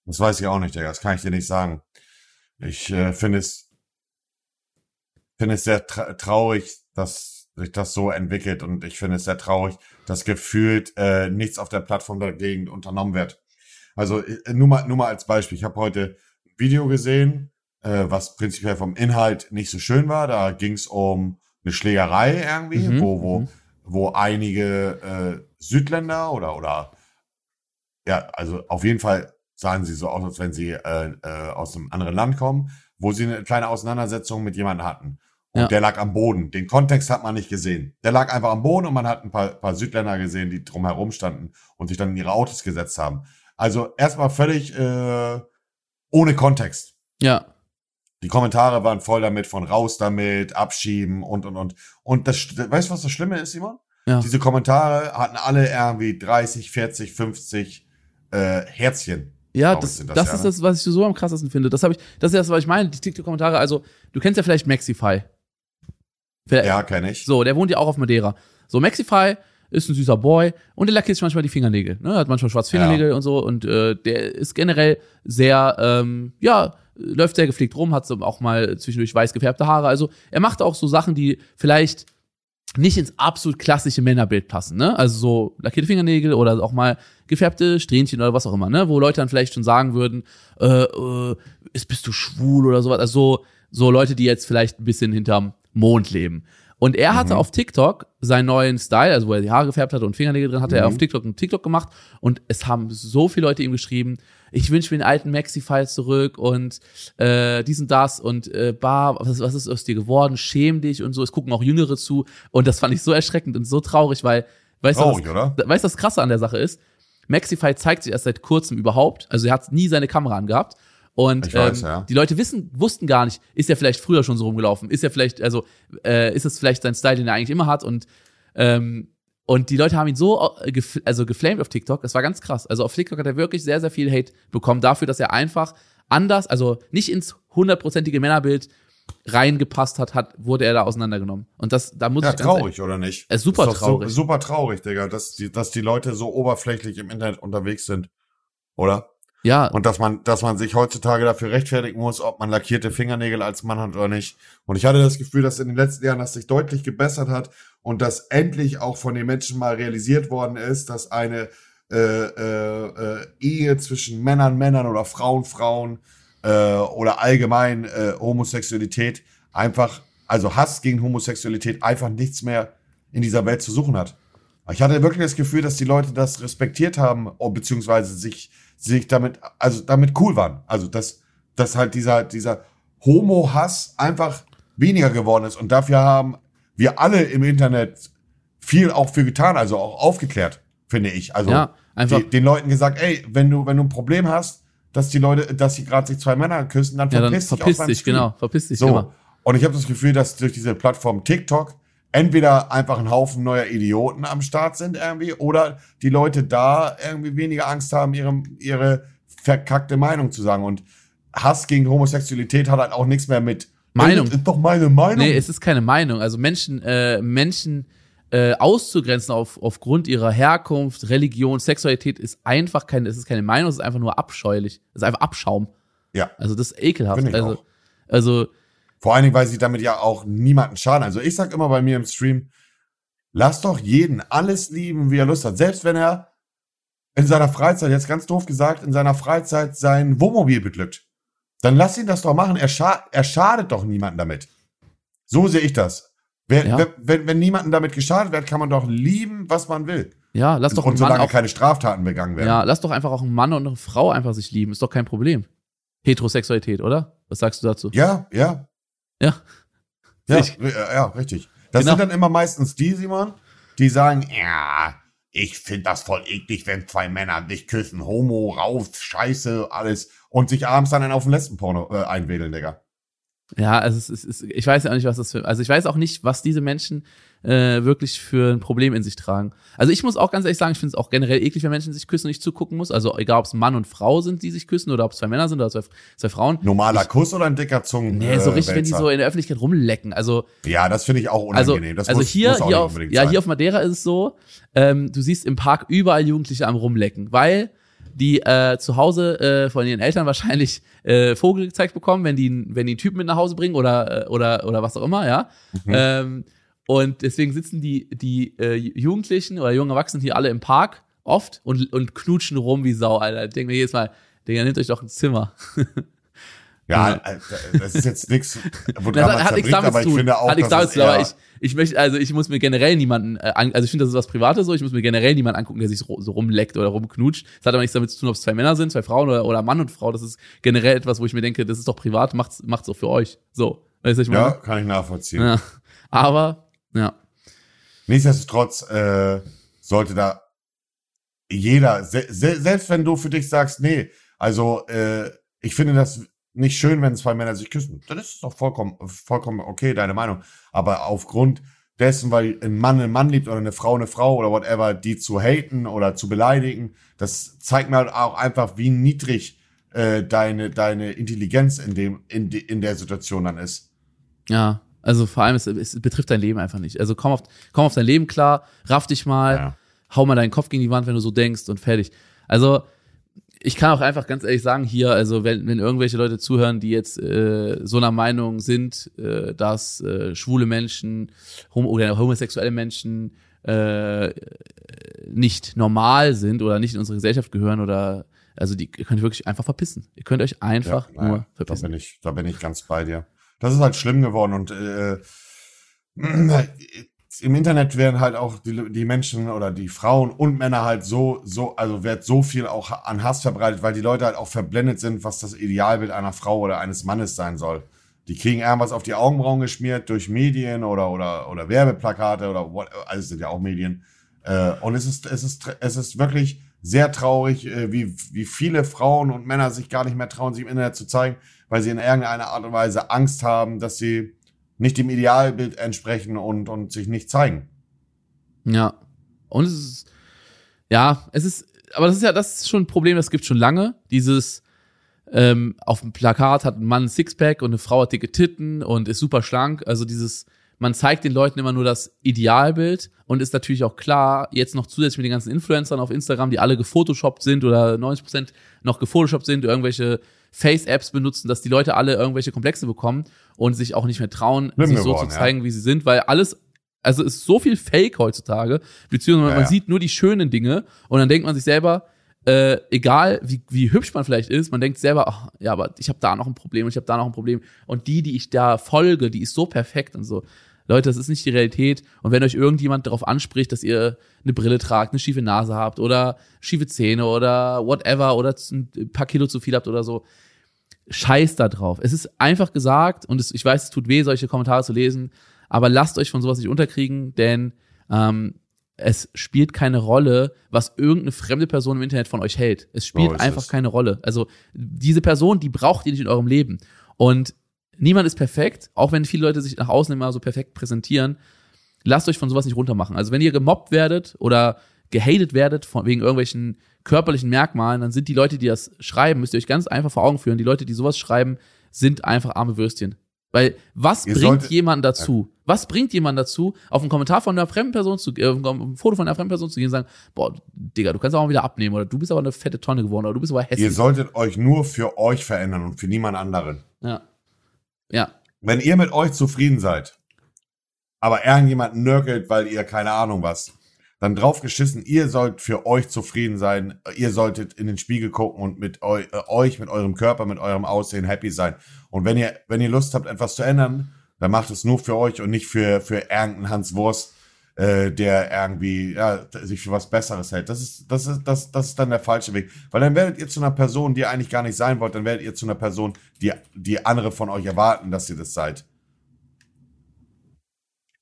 Das weiß ich auch nicht, Digga. Das kann ich dir nicht sagen. Ich äh, finde es, finde es sehr tra traurig, dass sich das so entwickelt und ich finde es sehr traurig, dass gefühlt äh, nichts auf der Plattform dagegen unternommen wird. Also äh, nur mal, nur mal als Beispiel. Ich habe heute ein Video gesehen, äh, was prinzipiell vom Inhalt nicht so schön war. Da ging es um eine Schlägerei irgendwie, Mhm, wo, wo, mhm. wo einige äh, Südländer oder, oder ja, also auf jeden Fall sahen sie so aus, als wenn sie äh, äh, aus einem anderen Land kommen, wo sie eine kleine Auseinandersetzung mit jemandem hatten. Und Ja. der lag am Boden. Den Kontext hat man nicht gesehen. Der lag einfach am Boden und man hat ein paar, paar Südländer gesehen, die drumherum standen und sich dann in ihre Autos gesetzt haben. Also erstmal völlig äh, ohne Kontext. Ja. Die Kommentare waren voll damit, von raus damit, abschieben und, und, und. Und das, weißt du, was das Schlimme ist, Simon? Ja. Diese Kommentare hatten alle irgendwie 30, 40, 50 äh, Herzchen. Ja, das, das, das, ja, ist ne? das, was ich so am krassesten finde. Das habe ich, das ist das, was ich meine, die TikTok-Kommentare. Also, du kennst ja vielleicht Maxify. Vielleicht- Ja, kenne ich. So, der wohnt ja auch auf Madeira. So, Maxify ist ein süßer Boy und der lackiert sich manchmal die Fingernägel. Ne? Hat manchmal schwarze Fingernägel und so und äh, der ist generell sehr, ähm, ja, läuft sehr gepflegt rum, hat so auch mal zwischendurch weiß gefärbte Haare. Also er macht auch so Sachen, die vielleicht nicht ins absolut klassische Männerbild passen, ne? Also so lackierte Fingernägel oder auch mal gefärbte Strähnchen oder was auch immer, ne? Wo Leute dann vielleicht schon sagen würden, äh, äh, ist, bist du schwul oder sowas. Also so, so Leute, die jetzt vielleicht ein bisschen hinterm Mond leben. Und er hatte auf TikTok seinen neuen Style, also wo er die Haare gefärbt hatte und Fingernägel drin hatte, er auf TikTok einen TikTok gemacht. Und es haben so viele Leute ihm geschrieben, ich wünsche mir den alten Maxi-File zurück und äh, dies und das und äh, bar, was, was ist aus dir geworden, schäm dich und so. Es gucken auch Jüngere zu. Und das fand ich so erschreckend und so traurig, weil, weißt Traurig, du, was, weißt du, was krasse an der Sache ist? Maxify zeigt sich erst seit kurzem überhaupt, also er hat nie seine Kamera angehabt. Und weiß, ähm, ja. die Leute wissen, wussten gar nicht, ist er vielleicht früher schon so rumgelaufen? Ist er vielleicht, also äh, ist es vielleicht sein Style, den er eigentlich immer hat? Und ähm, und die Leute haben ihn so äh, gef also geflamed auf TikTok, das war ganz krass. Also auf TikTok hat er wirklich sehr, sehr viel Hate bekommen dafür, dass er einfach anders, also nicht ins hundertprozentige Männerbild reingepasst hat, hat, wurde er da auseinandergenommen. Und das, da muss Ja, ich ganz traurig, oder nicht? Äh, super Ist traurig. So, super traurig, Digga, dass die, dass die Leute so oberflächlich im Internet unterwegs sind. Oder? Ja, Und dass man, dass man sich heutzutage dafür rechtfertigen muss, ob man lackierte Fingernägel als Mann hat oder nicht. Und ich hatte das Gefühl, dass in den letzten Jahren das sich deutlich gebessert hat und dass endlich auch von den Menschen mal realisiert worden ist, dass eine äh, äh, äh, Ehe zwischen Männern, Männern oder Frauen, Frauen äh, oder allgemein äh, Homosexualität einfach, also Hass gegen Homosexualität einfach nichts mehr in dieser Welt zu suchen hat. Ich hatte wirklich das Gefühl, dass die Leute das respektiert haben, beziehungsweise sich, sich damit, also damit cool waren. Also, dass, dass halt dieser, dieser Homo-Hass einfach weniger geworden ist. Und dafür haben wir alle im Internet viel auch für getan, also auch aufgeklärt, finde ich. Also, ja, einfach, die, den Leuten gesagt, ey, wenn du, wenn du ein Problem hast, dass die Leute, dass sie gerade sich zwei Männer küssen, dann ja, dann verpiss dich verpiss dich, genau, verpiss dich So. immer. Und ich habe das Gefühl, dass durch diese Plattform TikTok entweder einfach ein Haufen neuer Idioten am Start sind irgendwie oder die Leute da irgendwie weniger Angst haben, ihre, ihre verkackte Meinung zu sagen. Und Hass gegen Homosexualität hat halt auch nichts mehr mit Meinung. Das ist doch meine Meinung. Nee, es ist keine Meinung. Also Menschen, äh, Menschen äh, auszugrenzen auf, aufgrund ihrer Herkunft, Religion, Sexualität ist einfach keine, es ist keine Meinung, es ist einfach nur abscheulich. Es ist einfach Abschaum. ja. Also das ist ekelhaft. Also, auch. also Vor allen Dingen, weil sie damit ja auch niemanden schaden. Also ich sag immer bei mir im Stream, lass doch jeden alles lieben, wie er Lust hat. Selbst wenn er in seiner Freizeit, jetzt ganz doof gesagt, in seiner Freizeit sein Wohnmobil beglückt. Dann lass ihn das doch machen. Er, scha er schadet doch niemanden damit. So sehe ich das. Wer, Ja. wenn, wenn, wenn niemandem damit geschadet wird, kann man doch lieben, was man will. ja, lass doch Und solange auch, keine Straftaten begangen werden. ja, lass doch einfach auch einen Mann und eine Frau einfach sich lieben. Ist doch kein Problem. Heterosexualität, oder? Was sagst du dazu? Ja, ja. Ja. Ja, Ich- äh, ja richtig. Das Genau. sind dann immer meistens die, Simon, die sagen, ja, ich finde das voll eklig, wenn zwei Männer sich küssen, Homo, raus, Scheiße, alles. Und sich abends dann auf den letzten Porno äh, einwedeln, Digga. Ja, also es ist, es ist, ich weiß ja auch nicht, was das für, also ich weiß auch nicht, was diese Menschen äh, wirklich für ein Problem in sich tragen. Also ich muss auch ganz ehrlich sagen, ich finde es auch generell eklig, wenn Menschen sich küssen und ich zugucken muss. Also egal, ob es Mann und Frau sind, die sich küssen oder ob es zwei Männer sind oder zwei, zwei Frauen. Normaler Kuss oder ein dicker Zungen? Nee, so äh, richtig, wenn die so in der Öffentlichkeit rumlecken. Also Ja, das finde ich auch also, unangenehm. das also muss, hier, muss auch hier auf, ja, sein. hier auf Madeira ist es so, ähm, du siehst im Park überall Jugendliche am rumlecken, weil die äh, zu Hause äh, von ihren Eltern wahrscheinlich äh, Vogel gezeigt bekommen, wenn die, wenn die einen Typen mit nach Hause bringen oder, äh, oder, oder was auch immer, ja. Mhm. Ähm, und deswegen sitzen die, die äh, Jugendlichen oder jungen Erwachsenen hier alle im Park oft und, und knutschen rum wie Sau, Alter. Ich denke mir jedes Mal, Digga, nehmt euch doch ein Zimmer. Ja, Ja. das ist jetzt nichts, wo Das hat, hat nichts damit aber zu ich tun. finde auch, hat nichts damit zu tun, aber ich, ich möchte, also ich muss mir generell niemanden, äh, also ich finde, das ist was Privates so, ich muss mir generell niemanden angucken, der sich so, rumleckt oder rumknutscht. Das hat aber nichts damit zu tun, ob es zwei Männer sind, zwei Frauen oder, oder Mann und Frau. Das ist generell etwas, wo ich mir denke, das ist doch privat, macht's, macht's auch für euch. So. Weißt du, ich ja, meine? kann ich nachvollziehen. Ja. Aber, ja. Nichtsdestotrotz äh, sollte da jeder, se se selbst wenn du für dich sagst, nee, also äh, ich finde das nicht schön, wenn zwei Männer sich küssen. Dann ist es doch vollkommen, vollkommen okay, deine Meinung. Aber aufgrund dessen, weil ein Mann einen Mann liebt oder eine Frau eine Frau oder whatever, die zu haten oder zu beleidigen, das zeigt mir halt auch einfach, wie niedrig äh, deine, deine Intelligenz in dem, in, de, in der Situation dann ist. Ja, also vor allem, es, es betrifft dein Leben einfach nicht. Also komm auf, komm auf dein Leben klar, raff dich mal, ja. hau mal deinen Kopf gegen die Wand, wenn du so denkst und fertig. Also ich kann auch einfach ganz ehrlich sagen hier, also wenn, wenn irgendwelche Leute zuhören, die jetzt äh, so einer Meinung sind, äh, dass äh, schwule Menschen hom oder homosexuelle Menschen äh, nicht normal sind oder nicht in unsere Gesellschaft gehören oder also die ihr könnt wirklich einfach verpissen. Ihr könnt euch einfach ja, nur verpissen. Da bin ich, da bin ich ganz bei dir. Das ist halt schlimm geworden und äh, im Internet werden halt auch die, die Menschen oder die Frauen und Männer halt so, so, also wird so viel auch an Hass verbreitet, weil die Leute halt auch verblendet sind, was das Idealbild einer Frau oder eines Mannes sein soll. Die kriegen irgendwas auf die Augenbrauen geschmiert durch Medien oder, oder, oder Werbeplakate oder what, alles sind ja auch Medien. Äh, und es ist, es ist, es ist wirklich sehr traurig, äh, wie, wie viele Frauen und Männer sich gar nicht mehr trauen, sich im Internet zu zeigen, weil sie in irgendeiner Art und Weise Angst haben, dass sie nicht dem Idealbild entsprechen und, und sich nicht zeigen. Ja. Und es ist, ja, es ist, aber das ist ja, das ist schon ein Problem, das gibt schon lange. Dieses, ähm, auf dem Plakat hat ein Mann ein Sixpack und eine Frau hat dicke Titten und ist super schlank. Also dieses, man zeigt den Leuten immer nur das Idealbild und ist natürlich auch klar, jetzt noch zusätzlich mit den ganzen Influencern auf Instagram, die alle gefotoshoppt sind oder 90% noch gefotoshoppt sind, irgendwelche Face-Apps benutzen, dass die Leute alle irgendwelche Komplexe bekommen und sich auch nicht mehr trauen, Schlimm sich so geworden, zu zeigen, ja. wie sie sind, weil alles, also ist so viel Fake heutzutage, beziehungsweise ja, man ja. sieht nur die schönen Dinge und dann denkt man sich selber, äh, egal wie, wie hübsch man vielleicht ist, man denkt selber, ach, ja, aber ich habe da noch ein Problem und ich habe da noch ein Problem und die, die ich da folge, die ist so perfekt und so. Leute, das ist nicht die Realität. Und wenn euch irgendjemand darauf anspricht, dass ihr eine Brille tragt, eine schiefe Nase habt oder schiefe Zähne oder whatever oder ein paar Kilo zu viel habt oder so, scheiß da drauf. Es ist einfach gesagt und es, ich weiß, es tut weh, solche Kommentare zu lesen, aber lasst euch von sowas nicht unterkriegen, denn ähm, es spielt keine Rolle, was irgendeine fremde Person im Internet von euch hält. Es spielt oh, einfach es. keine Rolle. Also diese Person, die braucht ihr nicht in eurem Leben. Und niemand ist perfekt, auch wenn viele Leute sich nach außen immer so perfekt präsentieren. Lasst euch von sowas nicht runtermachen. Also wenn ihr gemobbt werdet oder gehatet werdet von, wegen irgendwelchen körperlichen Merkmalen, dann sind die Leute, die das schreiben, müsst ihr euch ganz einfach vor Augen führen, die Leute, die sowas schreiben, sind einfach arme Würstchen. Weil was ihr bringt jemand dazu? Was bringt jemand dazu, auf einen Kommentar von einer fremden Person zu, äh, auf ein Foto von einer fremden Person zu gehen und sagen, boah, Digga, du kannst auch mal wieder abnehmen oder du bist aber eine fette Tonne geworden oder du bist aber hässlich. Ihr solltet euch nur für euch verändern und für niemand anderen. Ja. Ja. Wenn ihr mit euch zufrieden seid, aber irgendjemand nörgelt, weil ihr keine Ahnung was, dann drauf geschissen, ihr sollt für euch zufrieden sein, ihr solltet in den Spiegel gucken und mit eu, äh, euch, mit eurem Körper, mit eurem Aussehen happy sein. Und wenn ihr, wenn ihr Lust habt, etwas zu ändern, dann macht es nur für euch und nicht für, für irgendeinen Hans Wurst, äh, der irgendwie ja, sich für was Besseres hält. Das ist, das ist, das, das ist dann der falsche Weg. Weil dann werdet ihr zu einer Person, die ihr eigentlich gar nicht sein wollt, dann werdet ihr zu einer Person, die, die andere von euch erwarten, dass ihr das seid.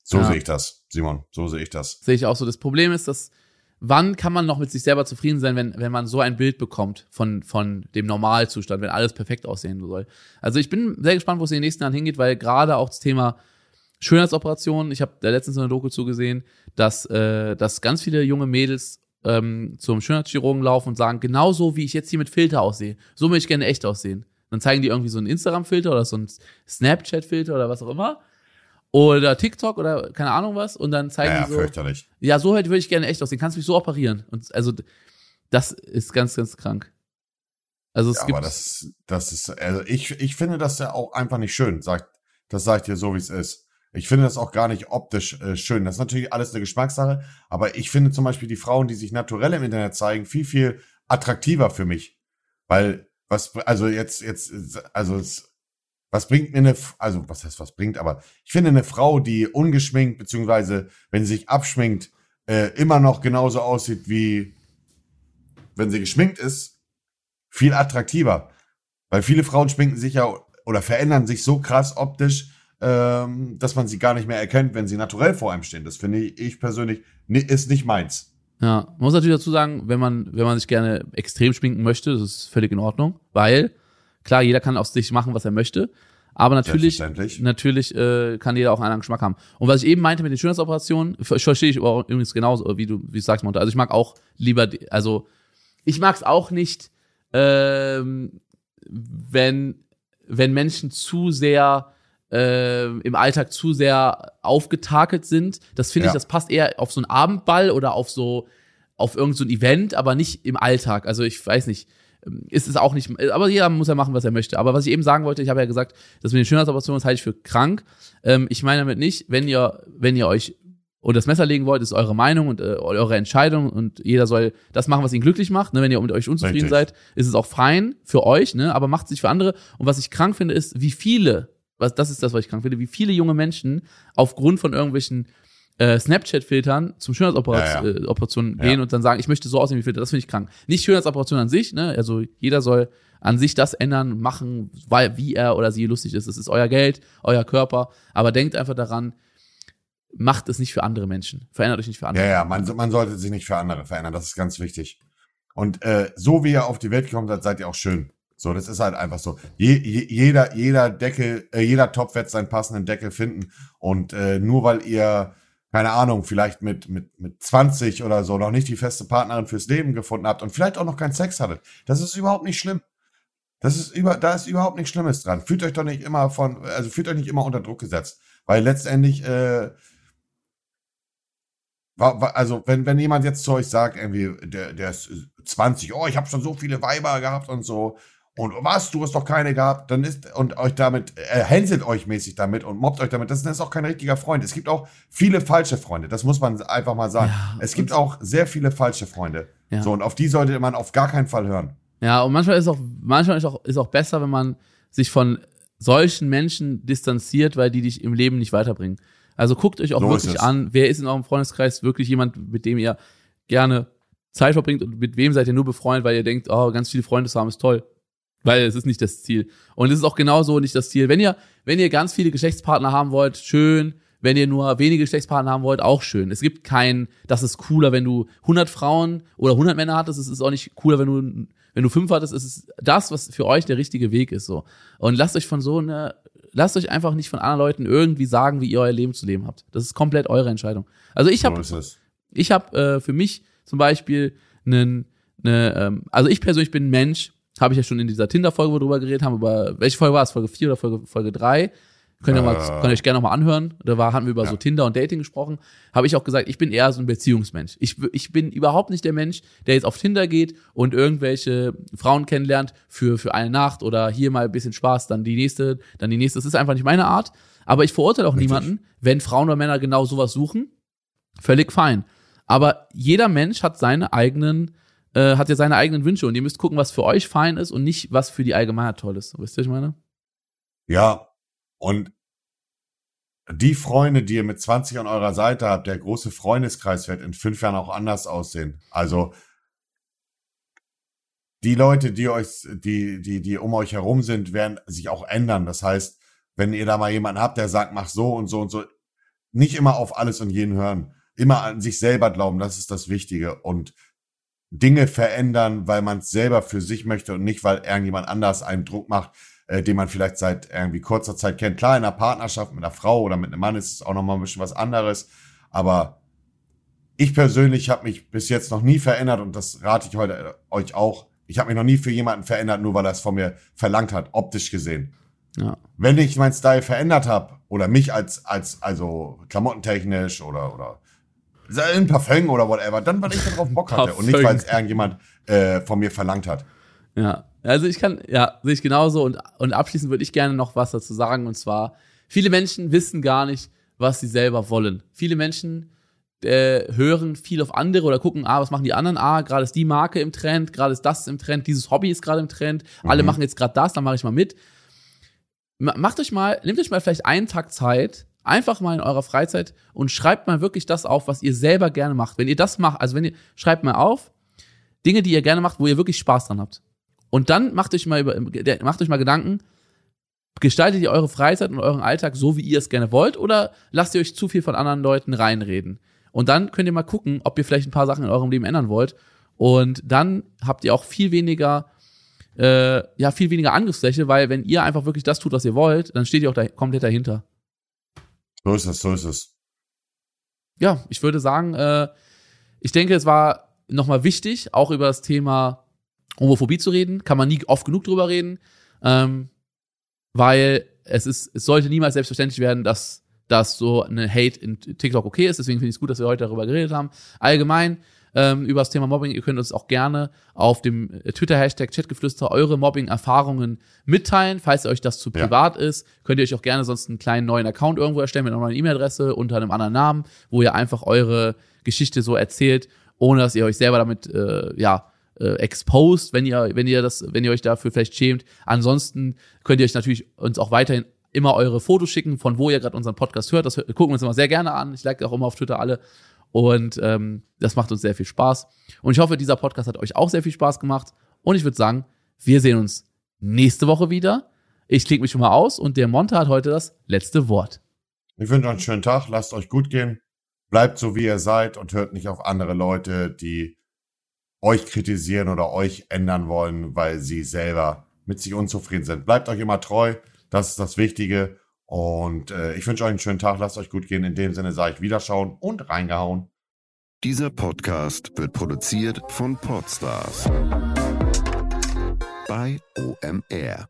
So ja. sehe ich das, Simon. So sehe ich das. Sehe ich auch so. Das Problem ist, dass wann kann man noch mit sich selber zufrieden sein, wenn, wenn man so ein Bild bekommt von, von dem Normalzustand, wenn alles perfekt aussehen soll. Also ich bin sehr gespannt, wo es in den nächsten Jahren hingeht, weil gerade auch das Thema Schönheitsoperationen. Ich habe da letztens eine Doku zugesehen, dass, äh, dass ganz viele junge Mädels ähm, zum Schönheitschirurgen laufen und sagen, genauso wie ich jetzt hier mit Filter aussehe, so möchte ich gerne echt aussehen. Dann zeigen die irgendwie so einen Instagram-Filter oder so einen Snapchat-Filter oder was auch immer. Oder TikTok oder keine Ahnung was. Und dann zeigen ja, die so. Fürchterlich. Ja, so halt würde ich gerne echt aussehen. Kannst du mich so operieren. Und also, das ist ganz, ganz krank. Also es ja, gibt. Aber das, das ist, also ich, ich finde das ja auch einfach nicht schön. Sagt, das sagt ihr so, wie es ist. Ich finde das auch gar nicht optisch äh, schön. Das ist natürlich alles eine Geschmackssache, aber ich finde zum Beispiel die Frauen, die sich naturell im Internet zeigen, viel, viel attraktiver für mich. Weil, was, also jetzt, jetzt, also was bringt mir eine, also was heißt, was bringt, aber ich finde eine Frau, die ungeschminkt, beziehungsweise wenn sie sich abschminkt, äh, immer noch genauso aussieht wie wenn sie geschminkt ist, viel attraktiver. Weil viele Frauen schminken sich ja oder verändern sich so krass optisch, ähm, dass man sie gar nicht mehr erkennt, wenn sie naturell vor einem stehen. Das finde ich persönlich ist nicht meins. Ja, man muss natürlich dazu sagen, wenn man, wenn man sich gerne extrem schminken möchte, das ist völlig in Ordnung, weil Klar, jeder kann aus sich machen, was er möchte. Aber natürlich, natürlich äh, kann jeder auch einen anderen Geschmack haben. Und was ich eben meinte mit den Schönheitsoperationen, ver- verstehe ich übrigens genauso, wie du, wie du sagst, Monte. Also ich mag auch lieber, also ich mag es auch nicht, ähm, wenn, wenn Menschen zu sehr äh, im Alltag zu sehr aufgetakelt sind. Das finde Ja. ich, das passt eher auf so einen Abendball oder auf so auf irgendein so ein Event, aber nicht im Alltag. Also ich weiß nicht, ähm, ist es auch nicht, aber jeder muss ja machen, was er möchte. Aber was ich eben sagen wollte, ich habe ja gesagt, das mit den Schönheitsoperationen, das halte ich für krank. Ähm, ich meine damit nicht, wenn ihr, wenn ihr euch unter das Messer legen wollt, ist eure Meinung und äh, eure Entscheidung und jeder soll das machen, was ihn glücklich macht. Ne? Wenn ihr mit euch unzufrieden Richtig. seid, ist es auch fein für euch, ne? aber macht es nicht für andere. Und was ich krank finde, ist, wie viele, was, das ist das, was ich krank finde, wie viele junge Menschen aufgrund von irgendwelchen äh, Snapchat-Filtern zum Schönheitsoperationen Ja, ja. äh, Operationen Ja. gehen und dann sagen, ich möchte so aussehen wie Filter. Das finde ich krank. Nicht Schönheitsoperation an sich, ne? Also jeder soll an sich das ändern, machen, weil wie er oder sie lustig ist. Das ist euer Geld, euer Körper. Aber denkt einfach daran, macht es nicht für andere Menschen. Verändert euch nicht für andere. Ja, ja, man, man sollte sich nicht für andere verändern, das ist ganz wichtig. Und äh, so wie ihr auf die Welt gekommen seid, seid ihr auch schön. So, das ist halt einfach so. Je, je, jeder, jeder Deckel, äh, jeder Topf wird seinen passenden Deckel finden. Und äh, nur weil ihr, keine Ahnung, vielleicht mit, mit, mit 20 oder so noch nicht die feste Partnerin fürs Leben gefunden habt und vielleicht auch noch keinen Sex hattet, das ist überhaupt nicht schlimm. Das ist über, da ist überhaupt nichts Schlimmes dran. Fühlt euch doch nicht immer von, also fühlt euch nicht immer unter Druck gesetzt. Weil letztendlich, äh, Also, wenn, wenn jemand jetzt zu euch sagt, irgendwie, der, der ist äh, 20, oh, ich habe schon so viele Weiber gehabt und so, und was, du hast doch keine gehabt, dann ist, und euch damit, äh, hänselt euch mäßig damit und mobbt euch damit, das ist auch kein richtiger Freund. Es gibt auch viele falsche Freunde, das muss man einfach mal sagen. Ja, es gibt auch sehr viele falsche Freunde. Ja. So, und auf die sollte man auf gar keinen Fall hören. Ja, und manchmal ist auch, manchmal ist auch, ist auch besser, wenn man sich von solchen Menschen distanziert, weil die dich im Leben nicht weiterbringen. Also guckt euch auch So wirklich an, wer ist in eurem Freundeskreis wirklich jemand, mit dem ihr gerne Zeit verbringt und mit wem seid ihr nur befreundet, weil ihr denkt, oh, ganz viele Freunde zu haben ist toll. Weil es ist nicht das Ziel. Und es ist auch genauso nicht das Ziel. Wenn ihr, wenn ihr ganz viele Geschlechtspartner haben wollt, schön. Wenn ihr nur wenige Geschlechtspartner haben wollt, auch schön. Es gibt kein, das ist cooler, wenn du 100 Frauen oder 100 Männer hattest. Es ist auch nicht cooler, wenn du, wenn du fünf hattest. Es ist das, was für euch der richtige Weg ist, so. Und lasst euch von so eine, lasst euch einfach nicht von anderen Leuten irgendwie sagen, wie ihr euer Leben zu leben habt. Das ist komplett eure Entscheidung. Also ich habe ich habe äh, für mich zum Beispiel einen, eine, ähm, also ich persönlich bin ein Mensch, habe ich ja schon in dieser Tinder-Folge, wo wir drüber geredet haben, über welche Folge war es? Folge 4 oder Folge, Folge 3? Könnt ihr, mal, Äh. könnt ihr euch gerne nochmal anhören. Da war, haben wir über Ja. so Tinder und Dating gesprochen. Habe ich auch gesagt, ich bin eher so ein Beziehungsmensch. Ich, ich bin überhaupt nicht der Mensch, der jetzt auf Tinder geht und irgendwelche Frauen kennenlernt für, für eine Nacht oder hier mal ein bisschen Spaß, dann die nächste, dann die nächste. Das ist einfach nicht meine Art. Aber ich verurteile auch Richtig. niemanden, wenn Frauen oder Männer genau sowas suchen. Völlig fein. Aber jeder Mensch hat seine eigenen, äh, hat ja seine eigenen Wünsche und ihr müsst gucken, was für euch fein ist und nicht, was für die Allgemeinheit toll ist. Wisst ihr, was ich meine? Ja, und die Freunde, die ihr mit 20 an eurer Seite habt, der große Freundeskreis wird in fünf Jahren auch anders aussehen. Also die Leute, die euch, die, die, die um euch herum sind, werden sich auch ändern. Das heißt, wenn ihr da mal jemanden habt, der sagt, mach so und so und so, nicht immer auf alles und jeden hören. Immer an sich selber glauben, das ist das Wichtige. Und Dinge verändern, weil man es selber für sich möchte und nicht, weil irgendjemand anders einen Druck macht, äh, den man vielleicht seit irgendwie kurzer Zeit kennt. Klar, in einer Partnerschaft mit einer Frau oder mit einem Mann ist es auch nochmal ein bisschen was anderes. Aber ich persönlich habe mich bis jetzt noch nie verändert und das rate ich heute äh, euch auch. Ich habe mich noch nie für jemanden verändert, nur weil er es von mir verlangt hat, optisch gesehen. Ja. Wenn ich meinen Style verändert habe oder mich als als also klamottentechnisch oder oder in Parfum oder whatever, dann weil ich darauf Bock hatte und nicht weil es irgendjemand äh, von mir verlangt hat. Ja, also ich kann, ja, sehe ich genauso und, und abschließend würde ich gerne noch was dazu sagen und zwar, viele Menschen wissen gar nicht, was sie selber wollen. Viele Menschen äh, hören viel auf andere oder gucken, ah, was machen die anderen? Ah, gerade ist die Marke im Trend, gerade ist das im Trend, dieses Hobby ist gerade im Trend, alle Mhm. machen jetzt gerade das, dann mache ich mal mit. Ma- Macht euch mal, nehmt euch mal vielleicht einen Tag Zeit, einfach mal in eurer Freizeit und schreibt mal wirklich das auf, was ihr selber gerne macht. Wenn ihr das macht, also wenn ihr, schreibt mal auf, Dinge, die ihr gerne macht, wo ihr wirklich Spaß dran habt. Und dann macht euch mal über, macht euch mal Gedanken, gestaltet ihr eure Freizeit und euren Alltag so, wie ihr es gerne wollt, oder lasst ihr euch zu viel von anderen Leuten reinreden? Und dann könnt ihr mal gucken, ob ihr vielleicht ein paar Sachen in eurem Leben ändern wollt. Und dann habt ihr auch viel weniger äh, ja viel weniger Angriffsfläche, weil wenn ihr einfach wirklich das tut, was ihr wollt, dann steht ihr auch da komplett dahinter. So ist es, so ist es. Ja, ich würde sagen, äh, ich denke, es war nochmal wichtig, auch über das Thema Homophobie zu reden. Kann man nie oft genug drüber reden, ähm, weil es ist, es sollte niemals selbstverständlich werden, dass dass so eine Hate in TikTok okay ist. Deswegen finde ich es gut, dass wir heute darüber geredet haben. Allgemein ähm, über das Thema Mobbing. Ihr könnt uns auch gerne auf dem Twitter-Hashtag Chatgeflüster eure Mobbing-Erfahrungen mitteilen. Falls euch das zu privat ja. ist, könnt ihr euch auch gerne sonst einen kleinen neuen Account irgendwo erstellen mit einer neuen E-Mail-Adresse unter einem anderen Namen, wo ihr einfach eure Geschichte so erzählt, ohne dass ihr euch selber damit, äh, ja, äh, exposed, wenn ihr, wenn ihr das, wenn ihr euch dafür vielleicht schämt. Ansonsten könnt ihr euch natürlich uns auch weiterhin immer eure Fotos schicken, von wo ihr gerade unseren Podcast hört. Das gucken wir uns immer sehr gerne an. Ich like auch immer auf Twitter alle. Und ähm, das macht uns sehr viel Spaß. Und ich hoffe, dieser Podcast hat euch auch sehr viel Spaß gemacht. Und ich würde sagen, wir sehen uns nächste Woche wieder. Ich klinge mich schon mal aus und der Monte hat heute das letzte Wort. Ich wünsche euch einen schönen Tag, lasst euch gut gehen, bleibt so wie ihr seid und hört nicht auf andere Leute, die euch kritisieren oder euch ändern wollen, weil sie selber mit sich unzufrieden sind. Bleibt euch immer treu, das ist das Wichtige. Und äh, ich wünsche euch einen schönen Tag, lasst euch gut gehen. In dem Sinne sage ich Wiederschauen und reingehauen. Dieser Podcast wird produziert von Podstars bei OMR.